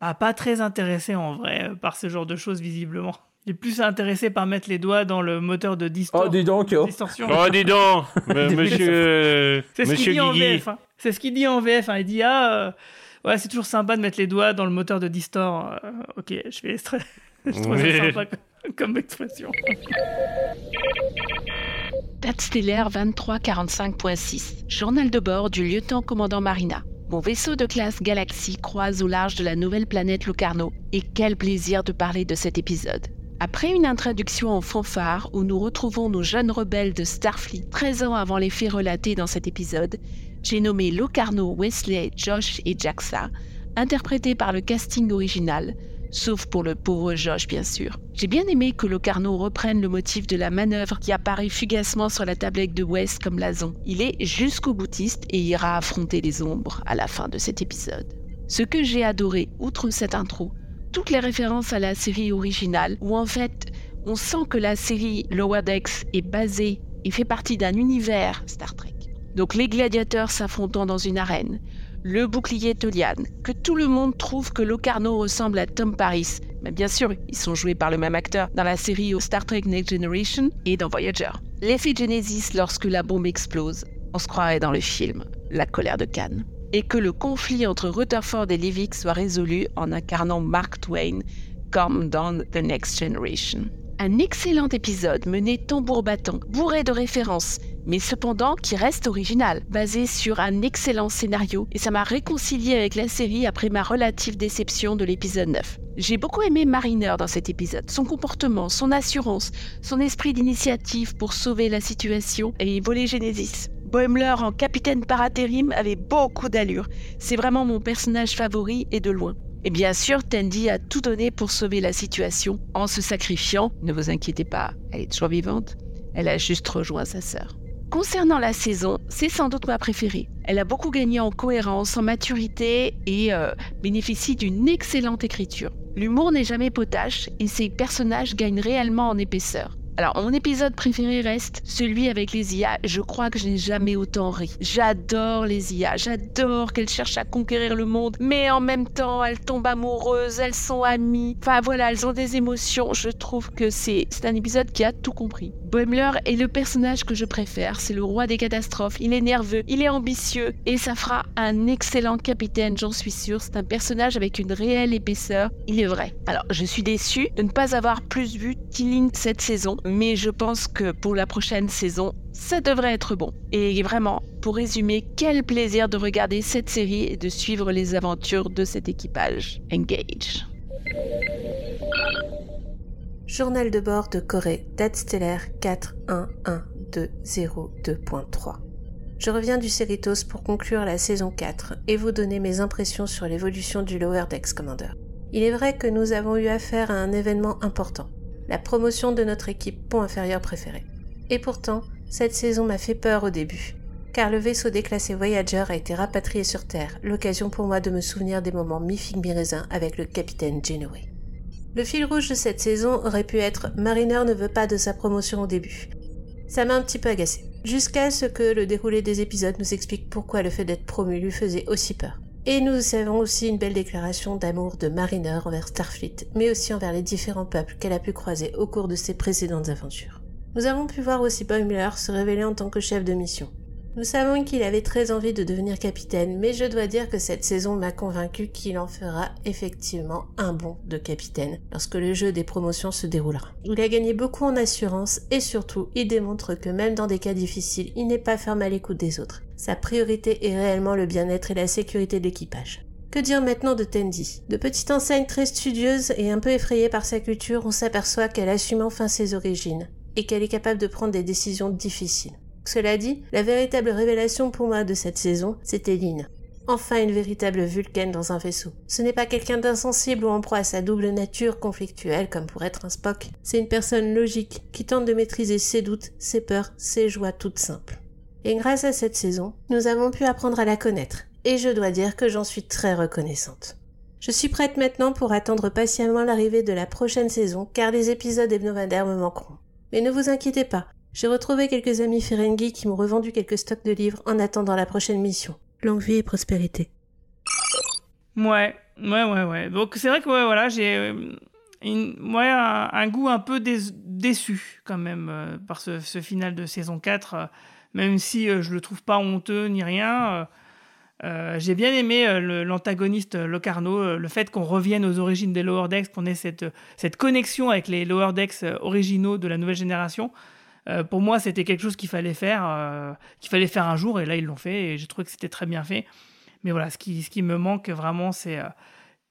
bah, pas très intéressé en vrai par ce genre de choses visiblement. Il est plus intéressé par mettre les doigts dans le moteur de distor-
Oh, dis donc, oh.
distorsion.
oh, dis donc Monsieur,
C'est ce
monsieur
qu'il dit en
Guigui.
VF. hein. C'est ce qu'il dit en VF. Il dit Ah, euh, ouais, c'est toujours sympa de mettre les doigts dans le moteur de Distor. Euh, ok, je vais je trouve
Oui.
ça sympa comme, comme expression.
Date stellaire 2345.6. Journal de bord du lieutenant-commandant Marina. Mon vaisseau de classe Galaxy croise au large de la nouvelle planète Locarno. Et quel plaisir de parler de cet épisode. Après une introduction en fanfare où nous retrouvons nos jeunes rebelles de Starfleet 13 ans avant les faits relatés dans cet épisode, j'ai nommé Locarno, Wesley, Josh et Jaxa, interprétés par le casting original, sauf pour le pauvre Josh bien sûr. J'ai bien aimé que Locarno reprenne le motif de la manœuvre qui apparaît fugacement sur la tablette de West comme Lazon. Il est jusqu'au boutiste et ira affronter les ombres à la fin de cet épisode. Ce que j'ai adoré, outre cette intro, toutes les références à la série originale, où en fait on sent que la série Lower Decks est basée et fait partie d'un univers Star Trek. Donc les gladiateurs s'affrontant dans une arène, le bouclier Tolian, que tout le monde trouve que Locarno ressemble à Tom Paris. Mais bien sûr, ils sont joués par le même acteur dans la série Star Trek Next Generation et dans Voyager. L'effet Genesis lorsque la bombe explose, on se croirait dans le film La colère de Cannes. Et que le conflit entre Rutherford et Levick soit résolu en incarnant Mark Twain comme dans The Next Generation. Un excellent épisode mené tambour battant, bourré de références, mais cependant qui reste original, basé sur un excellent scénario, et ça m'a réconcilié avec la série après ma relative déception de l'épisode 9. J'ai beaucoup aimé Mariner dans cet épisode, son comportement, son assurance, son esprit d'initiative pour sauver la situation et voler Genesis. Boimler en capitaine par intérim avait beaucoup d'allure. C'est vraiment mon personnage favori et de loin. Et bien sûr, Tandy a tout donné pour sauver la situation en se sacrifiant. Ne vous inquiétez pas, elle est toujours vivante. Elle a juste rejoint sa sœur. Concernant la saison, c'est sans doute ma préférée. Elle a beaucoup gagné en cohérence, en maturité et euh, bénéficie d'une excellente écriture. L'humour n'est jamais potache et ses personnages gagnent réellement en épaisseur. Alors, mon épisode préféré reste celui avec les IA. Je crois que je n'ai jamais autant ri. J'adore les IA. J'adore qu'elles cherchent à conquérir le monde. Mais en même temps, elles tombent amoureuses. Elles sont amies. Enfin, voilà, elles ont des émotions. Je trouve que c'est un épisode qui a tout compris. Boimler est le personnage que je préfère. C'est le roi des catastrophes. Il est nerveux. Il est ambitieux. Et ça fera un excellent capitaine, j'en suis sûre. C'est un personnage avec une réelle épaisseur. Il est vrai. Alors, je suis déçue de ne pas avoir plus vu Tilin cette saison mais je pense que pour la prochaine saison, ça devrait être bon. Et vraiment, pour résumer, quel plaisir de regarder cette série et de suivre les aventures de cet équipage. Engage.
Journal de bord de Corée, date stellaire 41102.3. Je reviens du Cerritos pour conclure la saison 4 et vous donner mes impressions sur l'évolution du Lower Decks Commander. Il est vrai que nous avons eu affaire à un événement important, la promotion de notre équipe pont inférieur préférée. Et pourtant, cette saison m'a fait peur au début, car le vaisseau déclassé Voyager a été rapatrié sur Terre, l'occasion pour moi de me souvenir des moments mi-figue mi-raisin avec le capitaine Genoway. Le fil rouge de cette saison aurait pu être Mariner ne veut pas de sa promotion au début. Ça m'a un petit peu agacé. Jusqu'à ce que le déroulé des épisodes nous explique pourquoi le fait d'être promu lui faisait aussi peur. Et nous avons aussi une belle déclaration d'amour de Mariner envers Starfleet, mais aussi envers les différents peuples qu'elle a pu croiser au cours de ses précédentes aventures. Nous avons pu voir aussi Boimler se révéler en tant que chef de mission. Nous savons qu'il avait très envie de devenir capitaine, mais je dois dire que cette saison m'a convaincu qu'il en fera effectivement un bon de capitaine lorsque le jeu des promotions se déroulera. Il a gagné beaucoup en assurance et surtout il démontre que même dans des cas difficiles, il n'est pas ferme à l'écoute des autres. Sa priorité est réellement le bien-être et la sécurité de l'équipage. Que dire maintenant de Tandy? De petite enseigne très studieuse et un peu effrayée par sa culture, on s'aperçoit qu'elle assume enfin ses origines et qu'elle est capable de prendre des décisions difficiles. Cela dit, la véritable révélation pour moi de cette saison, c'était Lynn. Enfin une véritable Vulcaine dans un vaisseau. Ce n'est pas quelqu'un d'insensible ou en proie à sa double nature conflictuelle comme pour être un Spock. C'est une personne logique qui tente de maîtriser ses doutes, ses peurs, ses joies toutes simples. Et grâce à cette saison, nous avons pu apprendre à la connaître. Et je dois dire que j'en suis très reconnaissante. Je suis prête maintenant pour attendre patiemment l'arrivée de la prochaine saison car les épisodes hebdomadaires me manqueront. Mais ne vous inquiétez pas, j'ai retrouvé quelques amis Ferengi qui m'ont revendu quelques stocks de livres en attendant la prochaine mission. Longue vie et prospérité.
Ouais, ouais, ouais, ouais. Donc c'est vrai que voilà, j'ai euh, ouais, un, goût un peu déçu quand même euh, par ce, final de saison 4, euh, même si je le trouve pas honteux ni rien. j'ai bien aimé l'antagoniste Locarno, le fait qu'on revienne aux origines des Lower Decks, qu'on ait cette, cette connexion avec les Lower Decks originaux de la nouvelle génération. Euh, pour moi, c'était quelque chose qu'il fallait faire, euh, qu'il fallait faire un jour, et là ils l'ont fait, et j'ai trouvé que c'était très bien fait. Mais voilà, ce qui, ce qui me manque vraiment, c'est euh,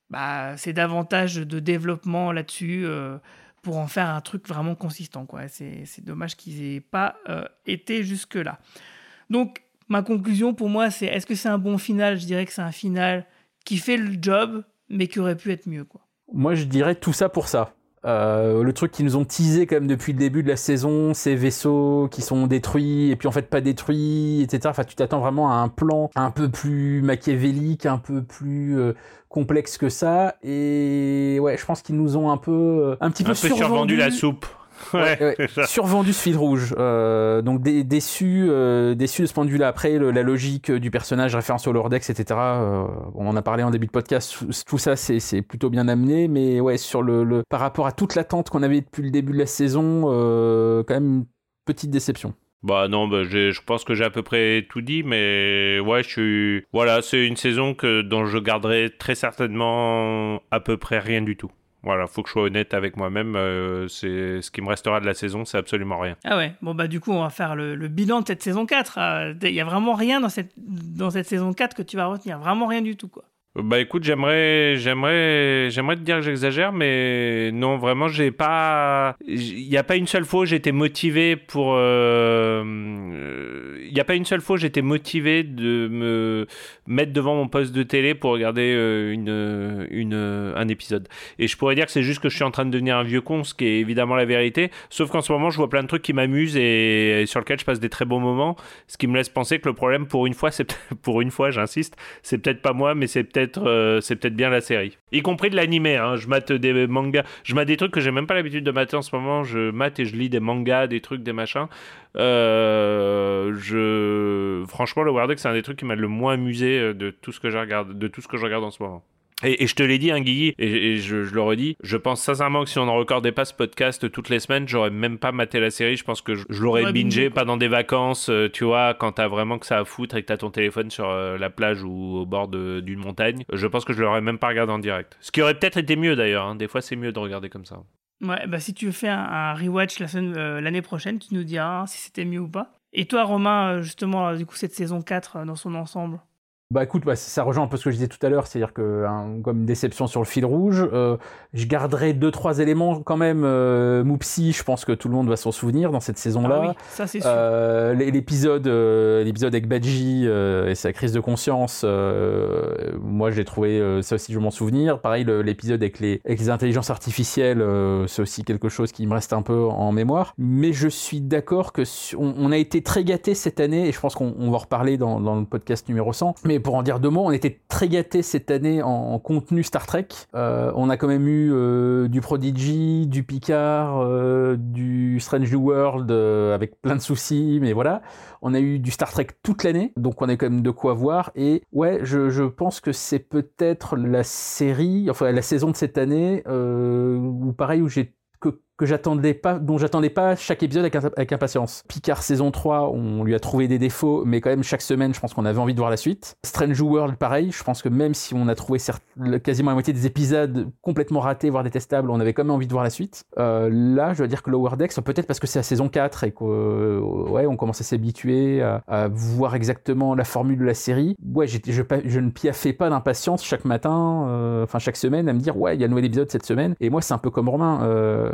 bah, davantage de développement là-dessus pour en faire un truc vraiment consistant. Quoi. C'est, dommage qu'ils aient pas été jusque-là. Donc, ma conclusion pour moi, c'est est-ce que c'est un bon final? Je dirais que c'est un final qui fait le job, mais qui aurait pu être mieux. Quoi.
Moi, je dirais tout ça pour ça. Euh, le truc qu'ils nous ont teasé quand même depuis le début de la saison, ces vaisseaux qui sont détruits et puis en fait pas détruits, etc. Enfin, tu t'attends vraiment à un plan un peu plus machiavélique, un peu plus euh, complexe que ça. Et ouais, je pense qu'ils nous ont un peu, euh, un petit
peu, survendu la soupe.
Ouais, survendu ce fil rouge. Euh, donc déçu, euh, déçu de ce point de vue-là. Après, la logique du personnage, référence au Lordex, etc. Euh, on en a parlé en début de podcast. Tout ça, c'est plutôt bien amené. Mais ouais, sur le, par rapport à toute l'attente qu'on avait depuis le début de la saison, quand même une petite déception.
Bah non, bah, je pense que j'ai à peu près tout dit, mais ouais, je suis. Voilà, c'est une saison que, dont je garderai très certainement à peu près rien du tout. Voilà, faut que je sois honnête avec moi-même. Euh, ce qui me restera de la saison, c'est absolument rien.
Ah ouais. Bon bah du coup, on va faire le, bilan de cette saison 4. Il y a vraiment rien dans cette dans cette saison 4 que tu vas retenir, vraiment rien du tout quoi.
Bah écoute, j'aimerais, j'aimerais, j'aimerais te dire que j'exagère, mais non, vraiment, j'ai pas. Il n'y a pas une seule fois où j'étais motivé pour. Euh, il n'y a pas une seule fois où j'étais motivé de me mettre devant mon poste de télé pour regarder euh, une, une, un épisode. Et je pourrais dire que c'est juste que je suis en train de devenir un vieux con, ce qui est évidemment la vérité. Sauf qu'en ce moment, je vois plein de trucs qui m'amusent et, sur lesquels je passe des très bons moments, ce qui me laisse penser que le problème, pour une fois, c'est pour une fois, j'insiste, c'est peut-être pas moi, mais c'est peut-être euh, c'est peut-être bien la série. Y compris de l'animé, hein. je mate des mangas, je mate des trucs que j'ai même pas l'habitude de mater en ce moment, je mate et je lis des mangas, des trucs, des machins. Euh, je... Franchement, le Wardeck, c'est un des trucs qui m'a le moins amusé euh, de tout ce que je regarde, de tout ce que je regarde en ce moment. Et, je te l'ai dit, hein, Guigui, et, je, le redis, je pense sincèrement que si on ne recordait pas ce podcast toutes les semaines, j'aurais même pas maté la série. Je pense que je, l'aurais bingé pendant des vacances, euh, tu vois, quand t'as vraiment que ça à foutre et que t'as ton téléphone sur euh, la plage ou au bord d'une montagne. Je pense que je l'aurais même pas regardé en direct. Ce qui aurait peut-être été mieux d'ailleurs. Hein. Des fois, c'est mieux de regarder comme ça.
Ouais, bah si tu fais un, un rewatch la euh, l'année prochaine, tu nous diras si c'était mieux ou pas. Et toi, Romain, euh, justement, euh, du coup, cette saison 4 euh, dans son ensemble?
Bah écoute, bah, ça rejoint un peu ce que je disais tout à l'heure, c'est-à-dire que hein, comme une déception sur le fil rouge, euh, je garderai deux trois éléments quand même. Euh, Moupsi, je pense que tout le monde va s'en souvenir dans cette saison-là.
Ah oui, ça, c'est sûr.
Euh, l'épisode, euh, l'épisode avec Badji euh, et sa crise de conscience, euh, moi j'ai trouvé euh, ça aussi je m'en souvenir. Pareil, l'épisode avec les, avec les intelligences artificielles, euh, c'est aussi quelque chose qui me reste un peu en mémoire. Mais je suis d'accord que on, on a été très gâtés cette année et je pense qu'on on va en reparler dans, dans le podcast numéro 100. Mais pour en dire deux mots, on était très gâtés cette année en, en contenu Star Trek. Euh, on a quand même eu euh, du Prodigy, du Picard, euh, du Strange New World avec plein de soucis, mais voilà. On a eu du Star Trek toute l'année, donc on a quand même de quoi voir. Et ouais, je, pense que c'est peut-être la série, enfin la saison de cette année, où pareil, où j'ai que, j'attendais pas, dont j'attendais pas chaque épisode avec, impatience. Picard saison 3, on lui a trouvé des défauts, mais quand même chaque semaine, je pense qu'on avait envie de voir la suite. Strange World, pareil, je pense que même si on a trouvé quasiment la moitié des épisodes complètement ratés, voire détestables, on avait quand même envie de voir la suite. Euh, là, je dois dire que Lower Decks, peut-être parce que c'est la saison 4 et qu'on ouais, on commence à s'habituer à, voir exactement la formule de la série. Ouais, je, ne piaffais pas d'impatience chaque matin, euh, enfin chaque semaine, à me dire ouais, il y a un nouvel épisode cette semaine. Et moi, c'est un peu comme Romain, euh,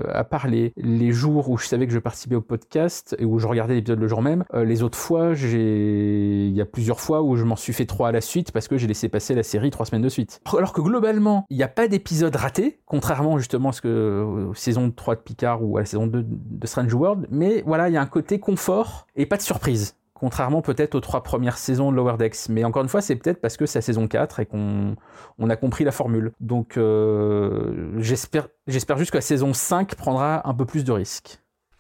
les jours où je savais que je participais au podcast et où je regardais l'épisode le jour même, euh, les autres fois, j'ai, il y a plusieurs fois où je m'en suis fait trois à la suite parce que j'ai laissé passer la série trois semaines de suite. Alors que globalement, il n'y a pas d'épisode raté, contrairement justement à ce que euh, saison 3 de Picard ou à la saison 2 de Strange World, mais voilà, il y a un côté confort et pas de surprise. Contrairement peut-être aux trois premières saisons de Lower Decks. Mais encore une fois, c'est peut-être parce que c'est la saison 4 et qu'on on a compris la formule. Donc euh, j'espère j'espère juste que la saison 5 prendra un peu plus de risques.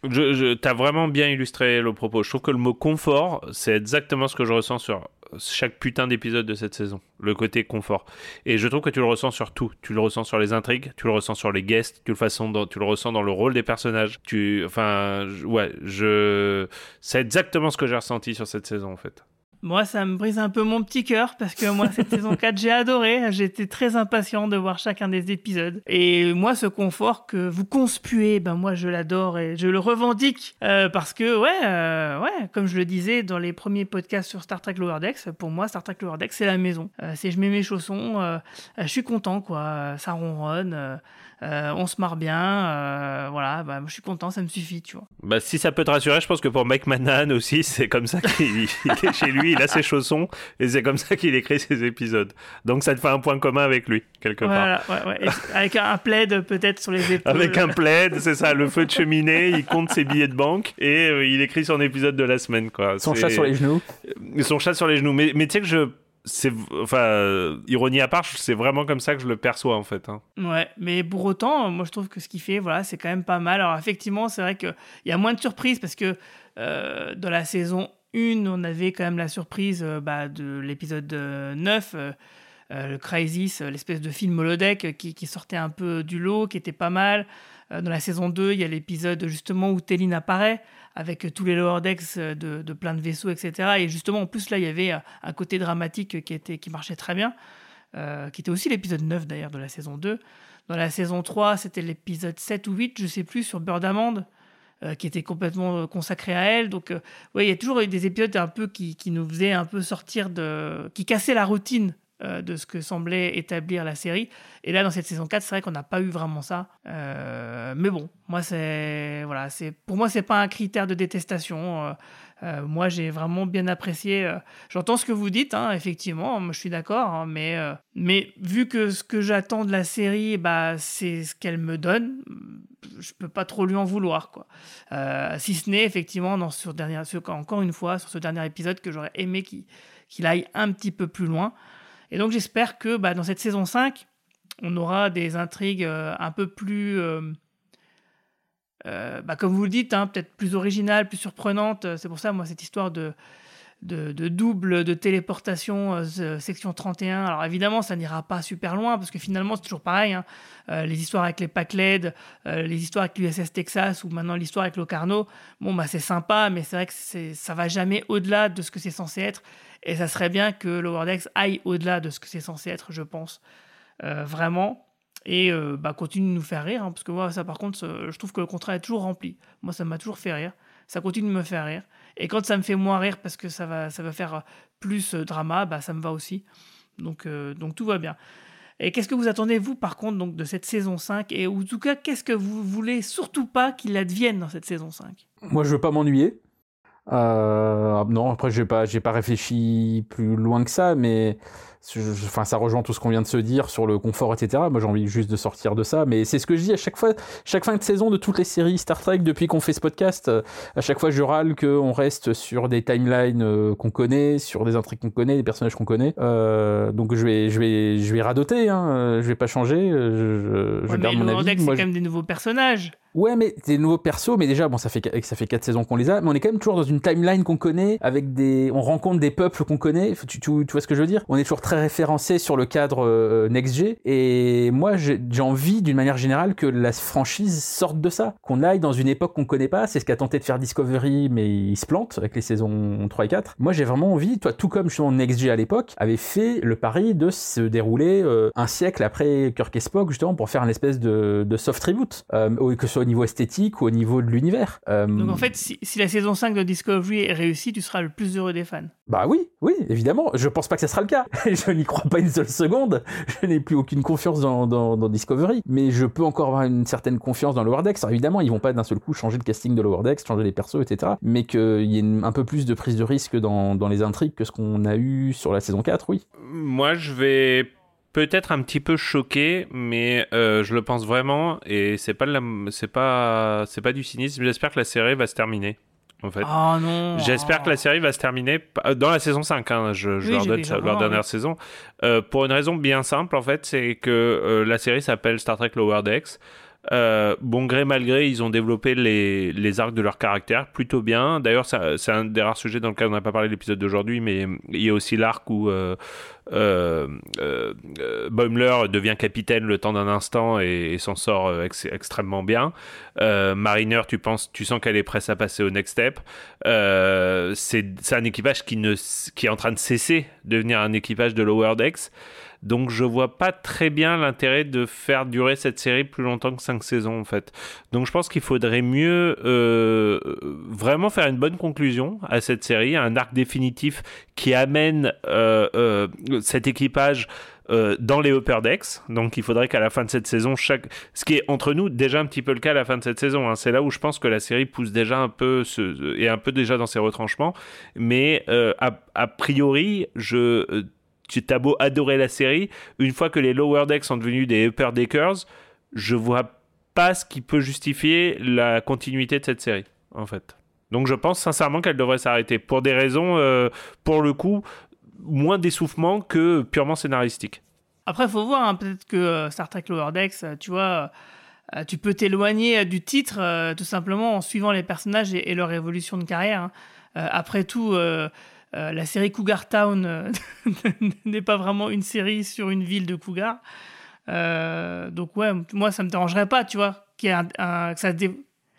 Je, je- T'as vraiment bien illustré le propos. Je trouve que le mot confort, c'est exactement ce que je ressens sur chaque putain d'épisode de cette saison. Le côté confort. Et je trouve que tu le ressens sur tout. Tu le ressens sur les intrigues, tu le ressens sur les guests, tu le, façon dans- tu le ressens dans le rôle des personnages. Tu, enfin, ouais, je, c'est exactement ce que j'ai ressenti sur cette saison en fait.
Moi, ça me brise un peu mon petit cœur parce que moi, cette saison 4, j'ai adoré. J'étais très impatient de voir chacun des épisodes. Et moi, ce confort que vous conspuez, ben moi, je l'adore et je le revendique euh, parce que, ouais, euh, ouais, comme je le disais dans les premiers podcasts sur Star Trek Lower Decks, pour moi, Star Trek Lower Decks, c'est la maison. Euh, c'est je mets mes chaussons, je suis content, quoi. Ça ronronne, euh, on se marre bien, euh, voilà, bah, je suis content, ça me suffit, tu vois.
Bah, si ça peut te rassurer, je pense que pour Mike Manan aussi, c'est comme ça qu'il il est chez lui, il a ses chaussons et c'est comme ça qu'il écrit ses épisodes. Donc ça te fait un point commun avec lui, quelque part.
Voilà, ouais, avec un plaid peut-être sur les épaules.
Avec un plaid, c'est ça, le feu de cheminée, il compte ses billets de banque et euh, il écrit son épisode de la semaine, quoi.
Son chat sur les genoux.
Son chat sur les genoux. Mais, mais tu sais que je. C'est, enfin, ironie à part, c'est vraiment comme ça que je le perçois en fait. hein.
Ouais, mais pour autant, moi je trouve que ce qu'il fait, voilà, c'est quand même pas mal. Alors effectivement, c'est vrai qu'il y a moins de surprises parce que euh, dans la saison 1, on avait quand même la surprise euh, bah, de l'épisode euh, 9, euh, euh, le Crisis, euh, l'espèce de film holodeck euh, qui, sortait un peu du lot, qui était pas mal. Euh, dans la saison 2, il y a l'épisode justement où Téline apparaît avec euh, tous les lower euh, de, plein de vaisseaux, etc. Et justement, en plus, là, il y avait euh, un côté dramatique qui, était, qui marchait très bien, euh, qui était aussi l'épisode 9 d'ailleurs de la saison 2. Dans la saison 3, c'était l'épisode 7 ou 8, je sais plus, sur Bird Amande, euh, qui était complètement euh, consacré à elle. Donc, euh, ouais, il y a toujours eu des épisodes un peu qui, qui nous faisaient un peu sortir de. qui cassaient la routine euh, de ce que semblait établir la série. Et là, dans cette saison 4, c'est vrai qu'on n'a pas eu vraiment ça. Euh, mais bon, moi, c'est. Voilà, c'est pour moi, c'est pas un critère de détestation. Euh, moi, j'ai vraiment bien apprécié. J'entends ce que vous dites, hein, effectivement, je suis d'accord, hein, mais, mais vu que ce que j'attends de la série, bah, c'est ce qu'elle me donne, je peux pas trop lui en vouloir, quoi. Si ce n'est effectivement dans dernier, encore une fois, sur ce dernier épisode que j'aurais aimé qu'il aille un petit peu plus loin. Et donc j'espère que bah, dans cette saison 5, on aura des intrigues euh, un peu plus, euh, euh, bah, comme vous le dites, hein, peut-être plus originales, plus surprenantes. C'est pour ça, moi, cette histoire de, de, double de téléportation, euh, ce- section 31. Alors évidemment, ça n'ira pas super loin, parce que finalement, c'est toujours pareil. hein. Euh, les histoires avec les packs LED, euh, les histoires avec l'USS Texas, ou maintenant l'histoire avec Locarno, bon, bah, c'est sympa, mais c'est vrai que ça va jamais au-delà de ce que c'est censé être. Et ça serait bien que Lower Decks aille au-delà de ce que c'est censé être, je pense. Euh, vraiment. et euh, bah, continue de nous faire rire, hein, parce que moi, ça par contre, euh, je trouve que le contrat est toujours rempli. Moi, ça m'a toujours fait rire. Ça continue de me faire rire. Et quand ça me fait moins rire parce que ça va, ça va faire plus drama, bah, ça me va aussi. Donc, donc tout va bien. Et qu'est-ce que vous attendez, vous, par contre, donc, de cette saison 5 Et en tout cas, qu'est-ce que vous voulez surtout pas qu'il advienne dans cette saison 5
Moi, je veux pas m'ennuyer. Euh, non, après, j'ai pas, j'ai pas réfléchi plus loin que ça, mais enfin, ça rejoint tout ce qu'on vient de se dire sur le confort, etc. Moi, j'ai envie juste de sortir de ça, mais c'est ce que je dis à chaque fois, chaque fin de saison de toutes les séries Star Trek depuis qu'on fait ce podcast. Euh, à chaque fois, je râle qu'on reste sur des timelines euh, qu'on connaît, sur des intrigues qu'on connaît, des personnages qu'on connaît. Euh, donc, je vais, je vais, je vais radoter. Hein. Je vais pas changer. Je, je garde mon avis.
c'est quand même des nouveaux personnages.
Ouais, mais des nouveaux persos, mais déjà, bon, ça fait, ça fait 4 saisons qu'on les a, mais on est quand même toujours dans une timeline qu'on connaît, avec des, on rencontre des peuples qu'on connaît, tu, tu, tu, vois ce que je veux dire? On est toujours très référencé sur le cadre euh, Next-G, et moi, j'ai envie, d'une manière générale, que la franchise sorte de ça, qu'on aille dans une époque qu'on connaît pas, c'est ce qu'a tenté de faire Discovery, mais il se plante avec les saisons 3 et 4. Moi, j'ai vraiment envie, toi, tout comme justement Next-G à l'époque, avait fait le pari de se dérouler euh, un siècle après Kirk et Spock, justement, pour faire une espèce de, de soft reboot, euh, que ce soit au niveau esthétique ou au niveau de l'univers.
Euh, Donc en fait, si, la saison 5 de Discovery est réussie, tu seras le plus heureux des fans.
Bah oui, oui, évidemment. Je pense pas que ça sera le cas. je n'y crois pas une seule seconde. Je n'ai plus aucune confiance dans, Discovery. Mais je peux encore avoir une certaine confiance dans Lower Decks. Alors évidemment, ils vont pas d'un seul coup changer le casting de Lower Decks, changer les persos, etc. Mais qu'il y ait un peu plus de prise de risque dans, les intrigues que ce qu'on a eu sur la saison 4, oui.
Moi, je vais peut-être un petit peu choqué, mais euh, je le pense vraiment et c'est pas pas du cynisme. J'espère que la série va se terminer. En fait.
Oh non.
J'espère que la série va se terminer euh, dans la saison 5. Hein, je, je leur donne leur dernière saison. Euh, pour une raison bien simple, en fait, c'est que la série s'appelle Star Trek Lower Decks. Euh, bon gré mal gré, ils ont développé les, arcs de leur caractère plutôt bien. D'ailleurs, c'est un des rares sujets dans lequel on n'a pas parlé l'épisode d'aujourd'hui, mais il y a aussi l'arc où euh, euh, euh devient capitaine le temps d'un instant et, s'en sort extrêmement bien. Mariner, tu penses, tu sens qu'elle est prête à passer au next step. c'est un équipage qui, qui est en train de cesser de devenir un équipage de Lower Decks. Donc je vois pas très bien l'intérêt de faire durer cette série plus longtemps que 5 saisons en fait. Donc je pense qu'il faudrait mieux euh, vraiment faire une bonne conclusion à cette série, un arc définitif qui amène euh, euh, cet équipage dans les upper decks. Donc il faudrait qu'à la fin de cette saison, chaque... ce qui est entre nous déjà un petit peu le cas à la fin de cette saison, hein. c'est là où je pense que la série pousse déjà un peu, ce... est un peu déjà dans ses retranchements. Mais a... a, priori, je tu as beau adorer la série, une fois que les lower decks sont devenus des upper deckers, je vois pas ce qui peut justifier la continuité de cette série, en fait. Donc je pense sincèrement qu'elle devrait s'arrêter pour des raisons, euh, pour le coup, moins d'essoufflement que purement scénaristique.
Après, faut voir, hein, peut-être que euh, Star Trek Lower Decks, euh, tu vois, tu peux t'éloigner du titre tout simplement en suivant les personnages et, leur évolution de carrière. Hein. après tout, euh, la série Cougar Town euh, n'est pas vraiment une série sur une ville de Cougar. Euh, donc ouais, moi ça me dérangerait pas, tu vois, qu'il y un, que ça se,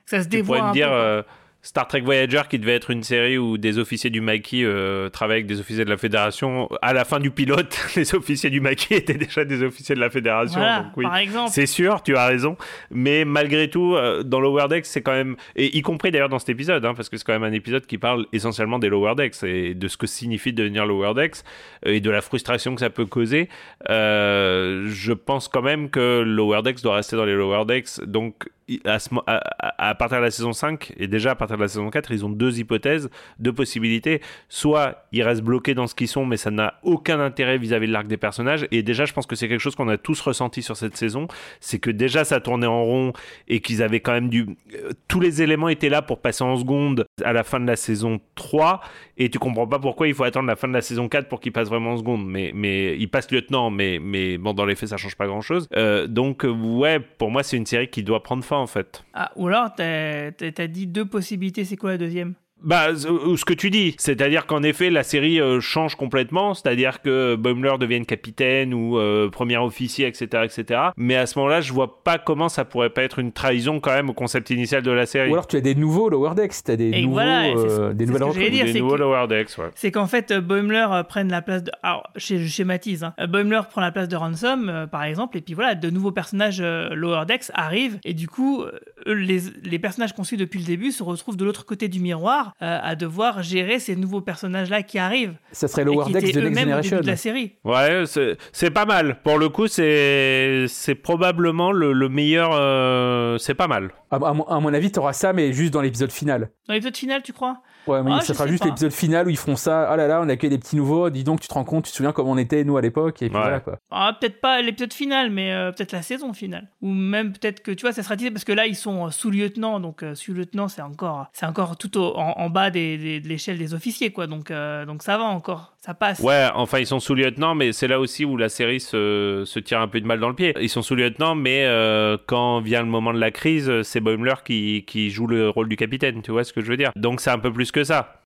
ça se dévoile.
Tu pourrais me dire, Star Trek Voyager qui devait être une série où des officiers du maquis euh, travaillaient avec des officiers de la Fédération. À la fin du pilote, les officiers du maquis étaient déjà des officiers de la Fédération.
donc oui, par exemple.
C'est sûr, tu as raison. Mais malgré tout, euh, dans Lower Decks, c'est quand même, et y compris d'ailleurs dans cet épisode, hein, parce que c'est quand même un épisode qui parle essentiellement des Lower Decks et de ce que signifie devenir Lower Decks euh, et de la frustration que ça peut causer. je pense quand même que Lower Decks doit rester dans les Lower Decks. Donc à, partir de la saison 5 et déjà à partir de la saison 4, ils ont deux hypothèses, deux possibilités. Soit ils restent bloqués dans ce qu'ils sont, mais ça n'a aucun intérêt vis-à-vis de l'arc des personnages. Et déjà, je pense que c'est quelque chose qu'on a tous ressenti sur cette saison. C'est que déjà ça tournait en rond et qu'ils avaient quand même du. Euh, tous les éléments étaient là pour passer en seconde à la fin de la saison 3. Et tu comprends pas pourquoi il faut attendre la fin de la saison 4 pour qu'ils passent vraiment en seconde. Mais, mais il passe lieutenant, mais, mais bon, dans les faits, ça change pas grand chose. Euh, donc, ouais, pour moi, c'est une série qui doit prendre fin en fait.
Ah, ou alors, t'as as dit deux possibilités, c'est quoi la deuxième?
Bah, ce ce que tu dis, c'est-à-dire qu'en effet, la série euh, change complètement, c'est-à-dire que Boimler devienne capitaine ou euh, premier officier, etc., etc. Mais à ce moment-là, je vois pas comment ça pourrait pas être une trahison quand même au concept initial de la série.
Ou alors tu as des nouveaux Lower Decks, tu as des,
Et
nouveaux,
voilà,
euh, des nouvelles recrues.
dire,
Des
c'est
nouveaux
que-
Lower Decks, ouais.
C'est qu'en fait, euh, Boimler euh, prenne la place de. Alors, je, je schématise. Hein. Euh, Boimler prend la place de Ransom, euh, par exemple, et puis voilà, de nouveaux personnages euh, Lower Decks arrivent, et du coup, euh, les, les personnages qu'on suit depuis le début se retrouvent de l'autre côté du miroir euh, à devoir gérer ces nouveaux personnages-là qui arrivent.
Ça serait Decks
étaient
de Next Generation.
de la série.
Ouais, c'est- c'est pas mal. Pour le coup, c'est c'est probablement le, le meilleur. euh, c'est pas mal.
À, à mon- à mon avis, tu auras ça, mais juste dans l'épisode final.
Dans l'épisode final, tu crois?
Ouais, mais
Ah,
ça sera juste l'épisode final où ils feront ça. Ah là là, on accueille des petits nouveaux. Dis donc, tu te rends compte, tu te souviens comment on était, nous, à l'époque. Et puis voilà, quoi.
Ah, peut-être pas l'épisode final, mais euh, peut-être la saison finale. Ou même peut-être que, tu vois, ça sera teasé parce que là, ils sont euh, sous-lieutenant. Donc, euh, sous-lieutenant, c'est encore, c'est encore tout au- en, en bas des, des- de l'échelle des officiers, quoi. Donc, euh, donc ça va encore. Ça passe.
Ouais, enfin, ils sont sous-lieutenants, mais c'est là aussi où la série se, se tire un peu de mal dans le pied. Ils sont sous-lieutenants, mais euh, quand vient le moment de la crise, c'est Boimler qui, qui joue le rôle du capitaine, tu vois ce que je veux dire Donc c'est un peu plus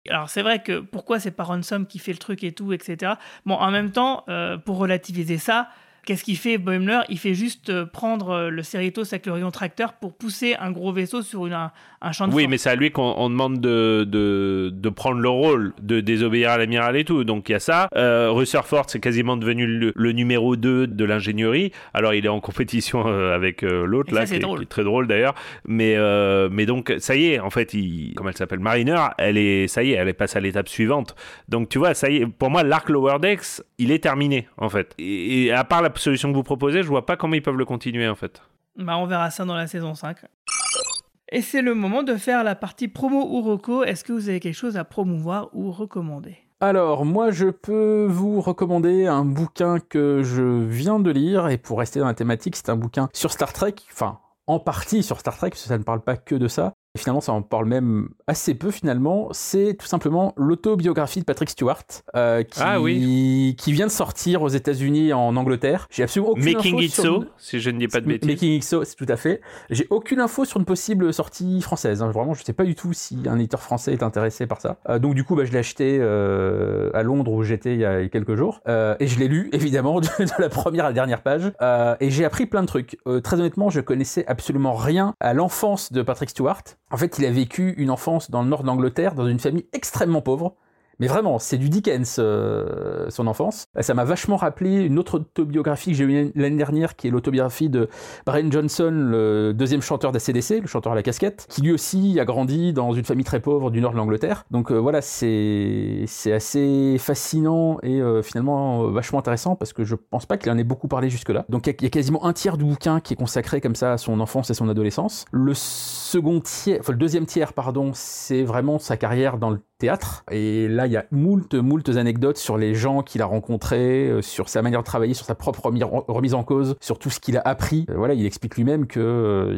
Alors c'est vrai que pourquoi c'est pas Ransom qui fait le truc et tout, etc. Bon, en même temps, euh, pour relativiser ça, qu'est-ce qu'il fait Boimler Il fait juste euh, prendre euh, le Cerritos avec le rayon tracteur pour pousser un gros vaisseau sur une, un, un champ de
Oui,
force.
mais c'est à lui qu'on on demande de, de, de prendre le rôle, de désobéir à l'amiral et tout. Donc il y a ça. Euh, Rutherford, c'est quasiment devenu le, le numéro 2 de l'ingénierie. Alors il est en compétition euh, avec euh, l'autre,
ça,
là, qui, est-
drôle.
qui est très drôle d'ailleurs. Mais, euh, mais donc, ça y est, en fait, il, comment elle s'appelle? Mariner, elle est, ça y est, elle est passée à l'étape suivante. Donc tu vois, ça y est, pour moi, l'arc Lower Decks, il est terminé, en fait. Et, et à part la solution que vous proposez, je vois pas comment ils peuvent le continuer, en fait.
Bah, on verra ça dans la saison 5. Et c'est le moment de faire la partie promo ou reco. Est-ce que vous avez quelque chose à promouvoir ou recommander?
Alors, moi, je peux vous recommander un bouquin que je viens de lire, et pour rester dans la thématique, c'est un bouquin sur Star Trek, enfin, en partie sur Star Trek, parce que ça ne parle pas que de ça. Et finalement, ça en parle même assez peu, finalement. C'est tout simplement l'autobiographie de Patrick Stewart, euh, qui,
Ah oui.
qui vient de sortir aux États-Unis en Angleterre. J'ai absolument aucune
Making
info
It
sur-
So, si je ne dis pas de bêtises.
Making It So, c'est tout à fait. J'ai aucune info sur une possible sortie française. hein. Vraiment, je sais pas du tout si un éditeur français est intéressé par ça. Euh, donc du coup, bah, je l'ai acheté euh, à Londres où j'étais il y a quelques jours. Et je l'ai lu, évidemment, de, de la première à la dernière page. Et j'ai appris plein de trucs. Très honnêtement, je connaissais absolument rien à l'enfance de Patrick Stewart. En fait, il a vécu une enfance dans le nord d'Angleterre, dans une famille extrêmement pauvre. Mais vraiment, c'est du Dickens, euh, son enfance. Ça m'a vachement rappelé une autre autobiographie que j'ai eue l'année dernière, qui est l'autobiographie de Brian Johnson, le deuxième chanteur d'ACDC, le chanteur à la casquette, qui lui aussi a grandi dans une famille très pauvre du nord de l'Angleterre. Donc euh, voilà, c'est assez fascinant et euh, finalement vachement intéressant parce que je pense pas qu'il en ait beaucoup parlé jusque-là. Donc il y a- il y, a quasiment un tiers du bouquin qui est consacré comme ça à son enfance et son adolescence. Le le deuxième tiers, pardon, c'est vraiment sa carrière dans le théâtre. Et là, il y a moult, moult anecdotes sur les gens qu'il a rencontrés, euh, sur sa manière de travailler, sur sa propre remi- remise en cause, sur tout ce qu'il a appris. Euh, voilà, il explique lui-même que euh,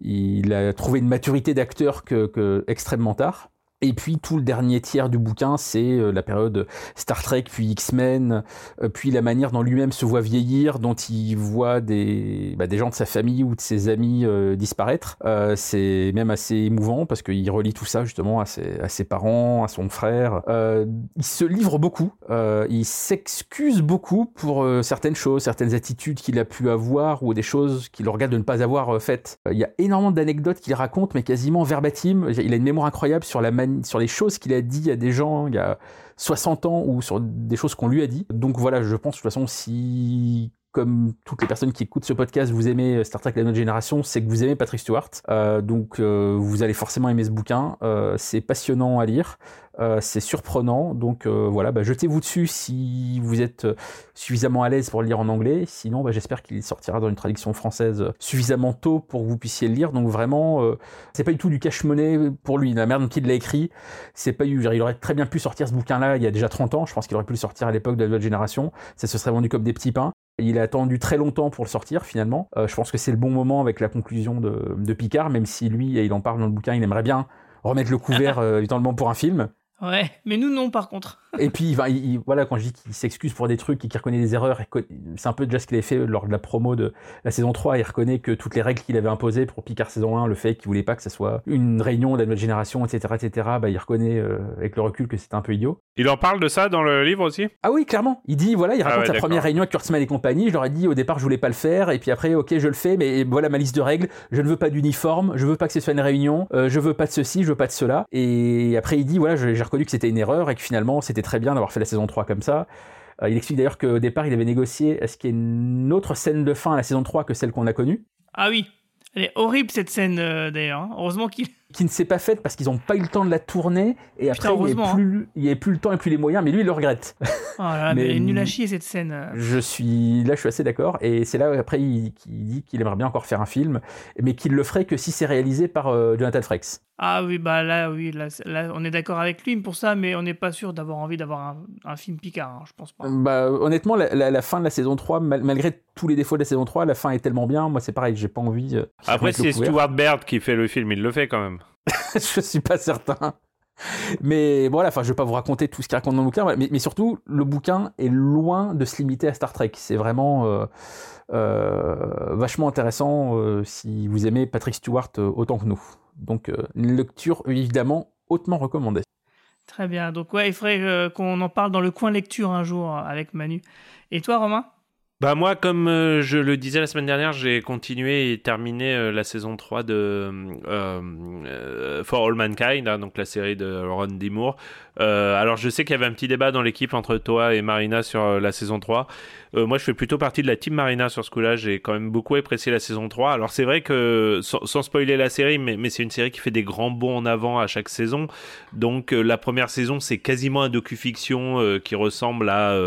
il, il a trouvé une maturité d'acteur que extrêmement tard. Et puis tout le dernier tiers du bouquin, c'est euh, la période Star Trek, puis X-Men, euh, puis la manière dont lui-même se voit vieillir, dont il voit des, bah, des gens de sa famille ou de ses amis euh, disparaître. C'est même assez émouvant parce qu'il relie tout ça justement à ses, parents, à son frère. Il se livre beaucoup, il s'excuse beaucoup pour certaines choses, certaines attitudes qu'il a pu avoir ou des choses qu'il regrette de ne pas avoir faites. Il y a énormément d'anecdotes qu'il raconte, mais quasiment verbatim. Il a une mémoire incroyable sur la mani- sur les choses qu'il a dit à des gens il y a 60 ans ou sur des choses qu'on lui a dit. Donc voilà, je pense de toute façon si comme toutes les personnes qui écoutent ce podcast, vous aimez Star Trek La Nouvelle Génération, c'est que vous aimez Patrick Stewart. Euh, donc euh, vous allez forcément aimer ce bouquin. Euh, c'est passionnant à lire, euh, c'est surprenant. Donc euh, voilà, bah, jetez-vous dessus si vous êtes euh, suffisamment à l'aise pour le lire en anglais. Sinon, bah, j'espère qu'il sortira dans une traduction française suffisamment tôt pour que vous puissiez le lire. Donc vraiment, euh, c'est pas du tout du cache-monnaie pour lui. La manière dont il l'a écrit, c'est pas eu. Il aurait très bien pu sortir ce bouquin-là il y a déjà 30 ans. Je pense qu'il aurait pu le sortir à l'époque de la nouvelle génération. Ça se serait vendu comme des petits pains. Il a attendu très longtemps pour le sortir finalement. Euh, je pense que c'est le bon moment avec la conclusion de, de Picard, même si lui, et il en parle dans le bouquin, il aimerait bien remettre le couvert euh, éventuellement pour un film.
Ouais, mais nous non par contre.
Et puis, enfin, il- il- voilà, quand je dis qu'il s'excuse pour des trucs et qu'il reconnaît des erreurs, c'est un peu déjà ce qu'il avait fait lors de la promo de la saison 3. Il reconnaît que toutes les règles qu'il avait imposées pour Picard saison 1, le fait qu'il voulait pas que ça soit une réunion de la nouvelle génération, etc., etc., bah, il reconnaît euh, avec le recul que c'était un peu idiot.
Il en parle de ça dans le livre aussi?
Ah oui, clairement. Il dit, voilà, il
Ah
raconte
ouais,
la première réunion avec Kurtzman et compagnie. Je leur ai dit, au départ, je voulais pas le faire. Et puis après, ok, je le fais, mais voilà ma liste de règles. Je ne veux pas d'uniforme. Je veux pas que ce soit une réunion. euh, je veux pas de ceci, je veux pas de cela. Et après, il dit, voilà, je- j'ai reconnu que c'était une erreur et que finalement, c'était très bien d'avoir fait la saison 3 comme ça. Euh, il explique d'ailleurs qu'au départ, il avait négocié à ce qu'il y ait une autre scène de fin à la saison 3 que celle qu'on a connue?
Ah oui, elle est horrible cette scène euh, d'ailleurs. hein. Heureusement qu'il.
qui ne s'est pas faite parce qu'ils n'ont pas eu le temps de la tourner et
Putain,
après il n'y
hein.
avait plus, le temps et plus les moyens mais lui il le regrette
Oh là là, mais, elle est nulle à chier cette scène. euh.
je suis là je suis assez d'accord et c'est là après il, dit qu'il aimerait bien encore faire un film mais qu'il le ferait que si c'est réalisé par euh, Jonathan Frakes
Ah oui, bah là, oui, là, c'est- là, on est d'accord avec lui pour ça, mais on n'est pas sûr d'avoir envie d'avoir un, un film Picard, hein, je pense pas.
bah, honnêtement la, la- la fin de la saison 3 mal- malgré tous les défauts de la saison 3 la fin est tellement bien moi c'est pareil j'ai pas envie euh,
Après, c'est. Stuart Baird qui fait le film, il le fait quand même.
je suis pas certain. Mais voilà, enfin, je vais pas vous raconter tout ce qu'il raconte dans le bouquin, mais, mais surtout, le bouquin est loin de se limiter à Star Trek. C'est vraiment euh, euh, vachement intéressant euh, si vous aimez Patrick Stewart euh, autant que nous. Donc, euh, une lecture évidemment hautement recommandée.
Très bien, donc ouais, il faudrait euh, qu'on en parle dans le coin lecture un jour euh, avec Manu. Et toi, Romain?
Bah moi, comme euh, je le disais la semaine dernière, j'ai continué et terminé euh, la saison 3 de euh, For All Mankind, hein, donc la série de Ron D. Moore. Euh, alors je sais qu'il y avait un petit débat dans l'équipe entre toi et Marina sur la saison 3. Euh, moi je fais plutôt partie de la team Marina sur ce coup-là, j'ai quand même beaucoup apprécié la saison 3. Alors c'est vrai que, sans, spoiler la série, mais, c'est une série qui fait des grands bons en avant à chaque saison. Donc euh, la première saison c'est quasiment un docu-fiction euh, qui ressemble à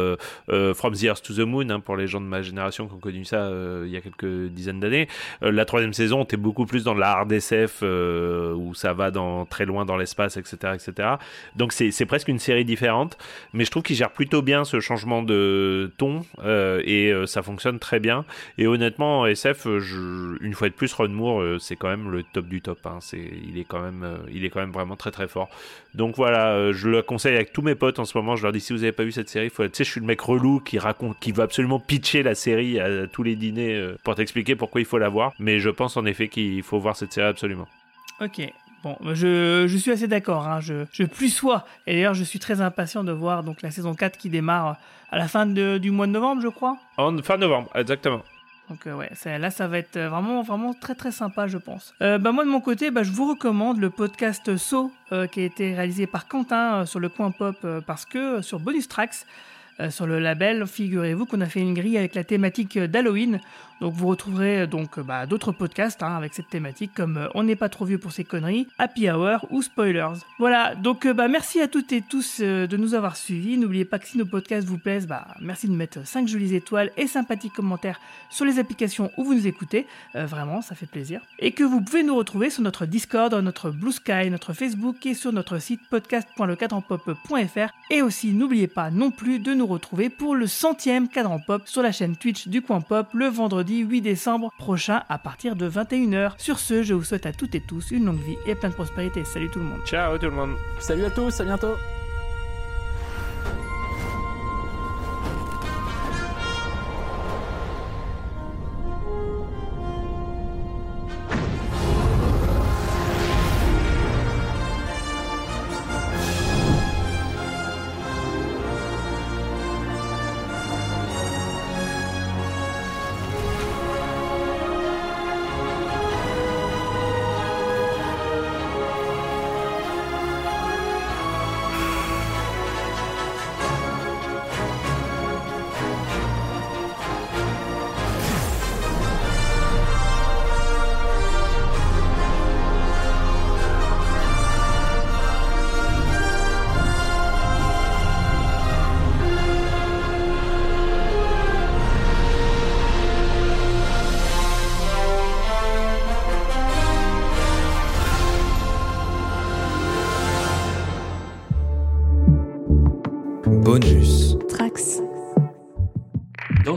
From the Earth to the Moon, hein, pour les gens de ma génération qui ont connu ça il y a quelques dizaines d'années. La troisième saison, t'es beaucoup plus dans la hard SF où ça va dans très loin dans l'espace, etc., etc. Donc c'est presque une série différente, mais je trouve qu'il gère plutôt bien ce changement de ton et euh, ça fonctionne très bien. Et honnêtement, en SF, euh, une fois de plus, Ron Moore, euh, c'est quand même le top du top. Hein. Il est quand même, euh, il est quand même vraiment très très fort. Donc voilà, euh, je le conseille avec tous mes potes en ce moment. Je leur dis si vous avez pas vu cette série, faut, tu sais, je suis le mec relou qui raconte, qui va absolument pitcher la série à tous les dîners euh, pour t'expliquer pourquoi il faut la voir. Mais je pense en effet qu'il faut voir cette série absolument.
Ok. Bon, je, je suis assez d'accord, hein, je, je plus sois. Et d'ailleurs, je suis très impatient de voir donc la saison 4 qui démarre à la fin de- du mois de novembre, je crois.
En fin novembre, exactement.
Donc euh, ouais, ça- là ça va être euh, vraiment vraiment très très sympa je pense. Euh, bah moi de mon côté, bah, je vous recommande le podcast So euh, qui a été réalisé par Quentin euh, sur le coin pop euh, parce que euh, sur Bonus Tracks euh, sur le label, figurez-vous qu'on a fait une grille avec la thématique euh, d'Halloween. Donc vous retrouverez euh, donc euh, bah, d'autres podcasts hein, avec cette thématique comme euh, On n'est pas trop vieux pour ces conneries, Happy Hour ou Spoilers. Voilà, donc euh, bah, merci à toutes et tous euh, de nous avoir suivis. N'oubliez pas que si nos podcasts vous plaisent, bah, merci de mettre 5 jolies étoiles et sympathiques commentaires sur les applications où vous nous écoutez. Euh, vraiment, ça fait plaisir. Et que vous pouvez nous retrouver sur notre Discord, notre Blue Sky, notre Facebook et sur notre site podcast.lecadranpop.fr. Et aussi, n'oubliez pas non plus de nous retrouver pour le centième cadran pop sur la chaîne Twitch du Coin Pop le vendredi 8 décembre prochain à partir de 21h. Sur ce, je vous souhaite à toutes et tous une longue vie et plein de prospérité. Salut tout le monde.
Ciao tout le monde.
Salut à tous, à bientôt.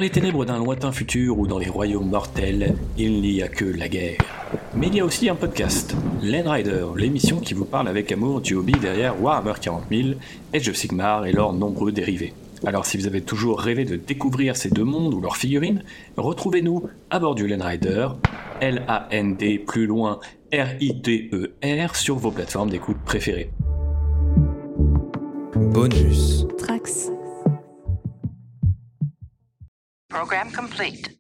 Les ténèbres d'un lointain futur ou dans les royaumes mortels, il n'y a que la guerre. Mais il y a aussi un podcast, Land Rider, l'émission qui vous parle avec amour du hobby derrière Warhammer 40 000, Age of Sigmar et leurs nombreux dérivés. Alors si vous avez toujours rêvé de découvrir ces deux mondes ou leurs figurines, retrouvez-nous à bord du Land Rider, L-A-N-D plus loin R-I-D-E-R e sur vos plateformes d'écoute préférées.
Bonus.
Trax.
Program complete.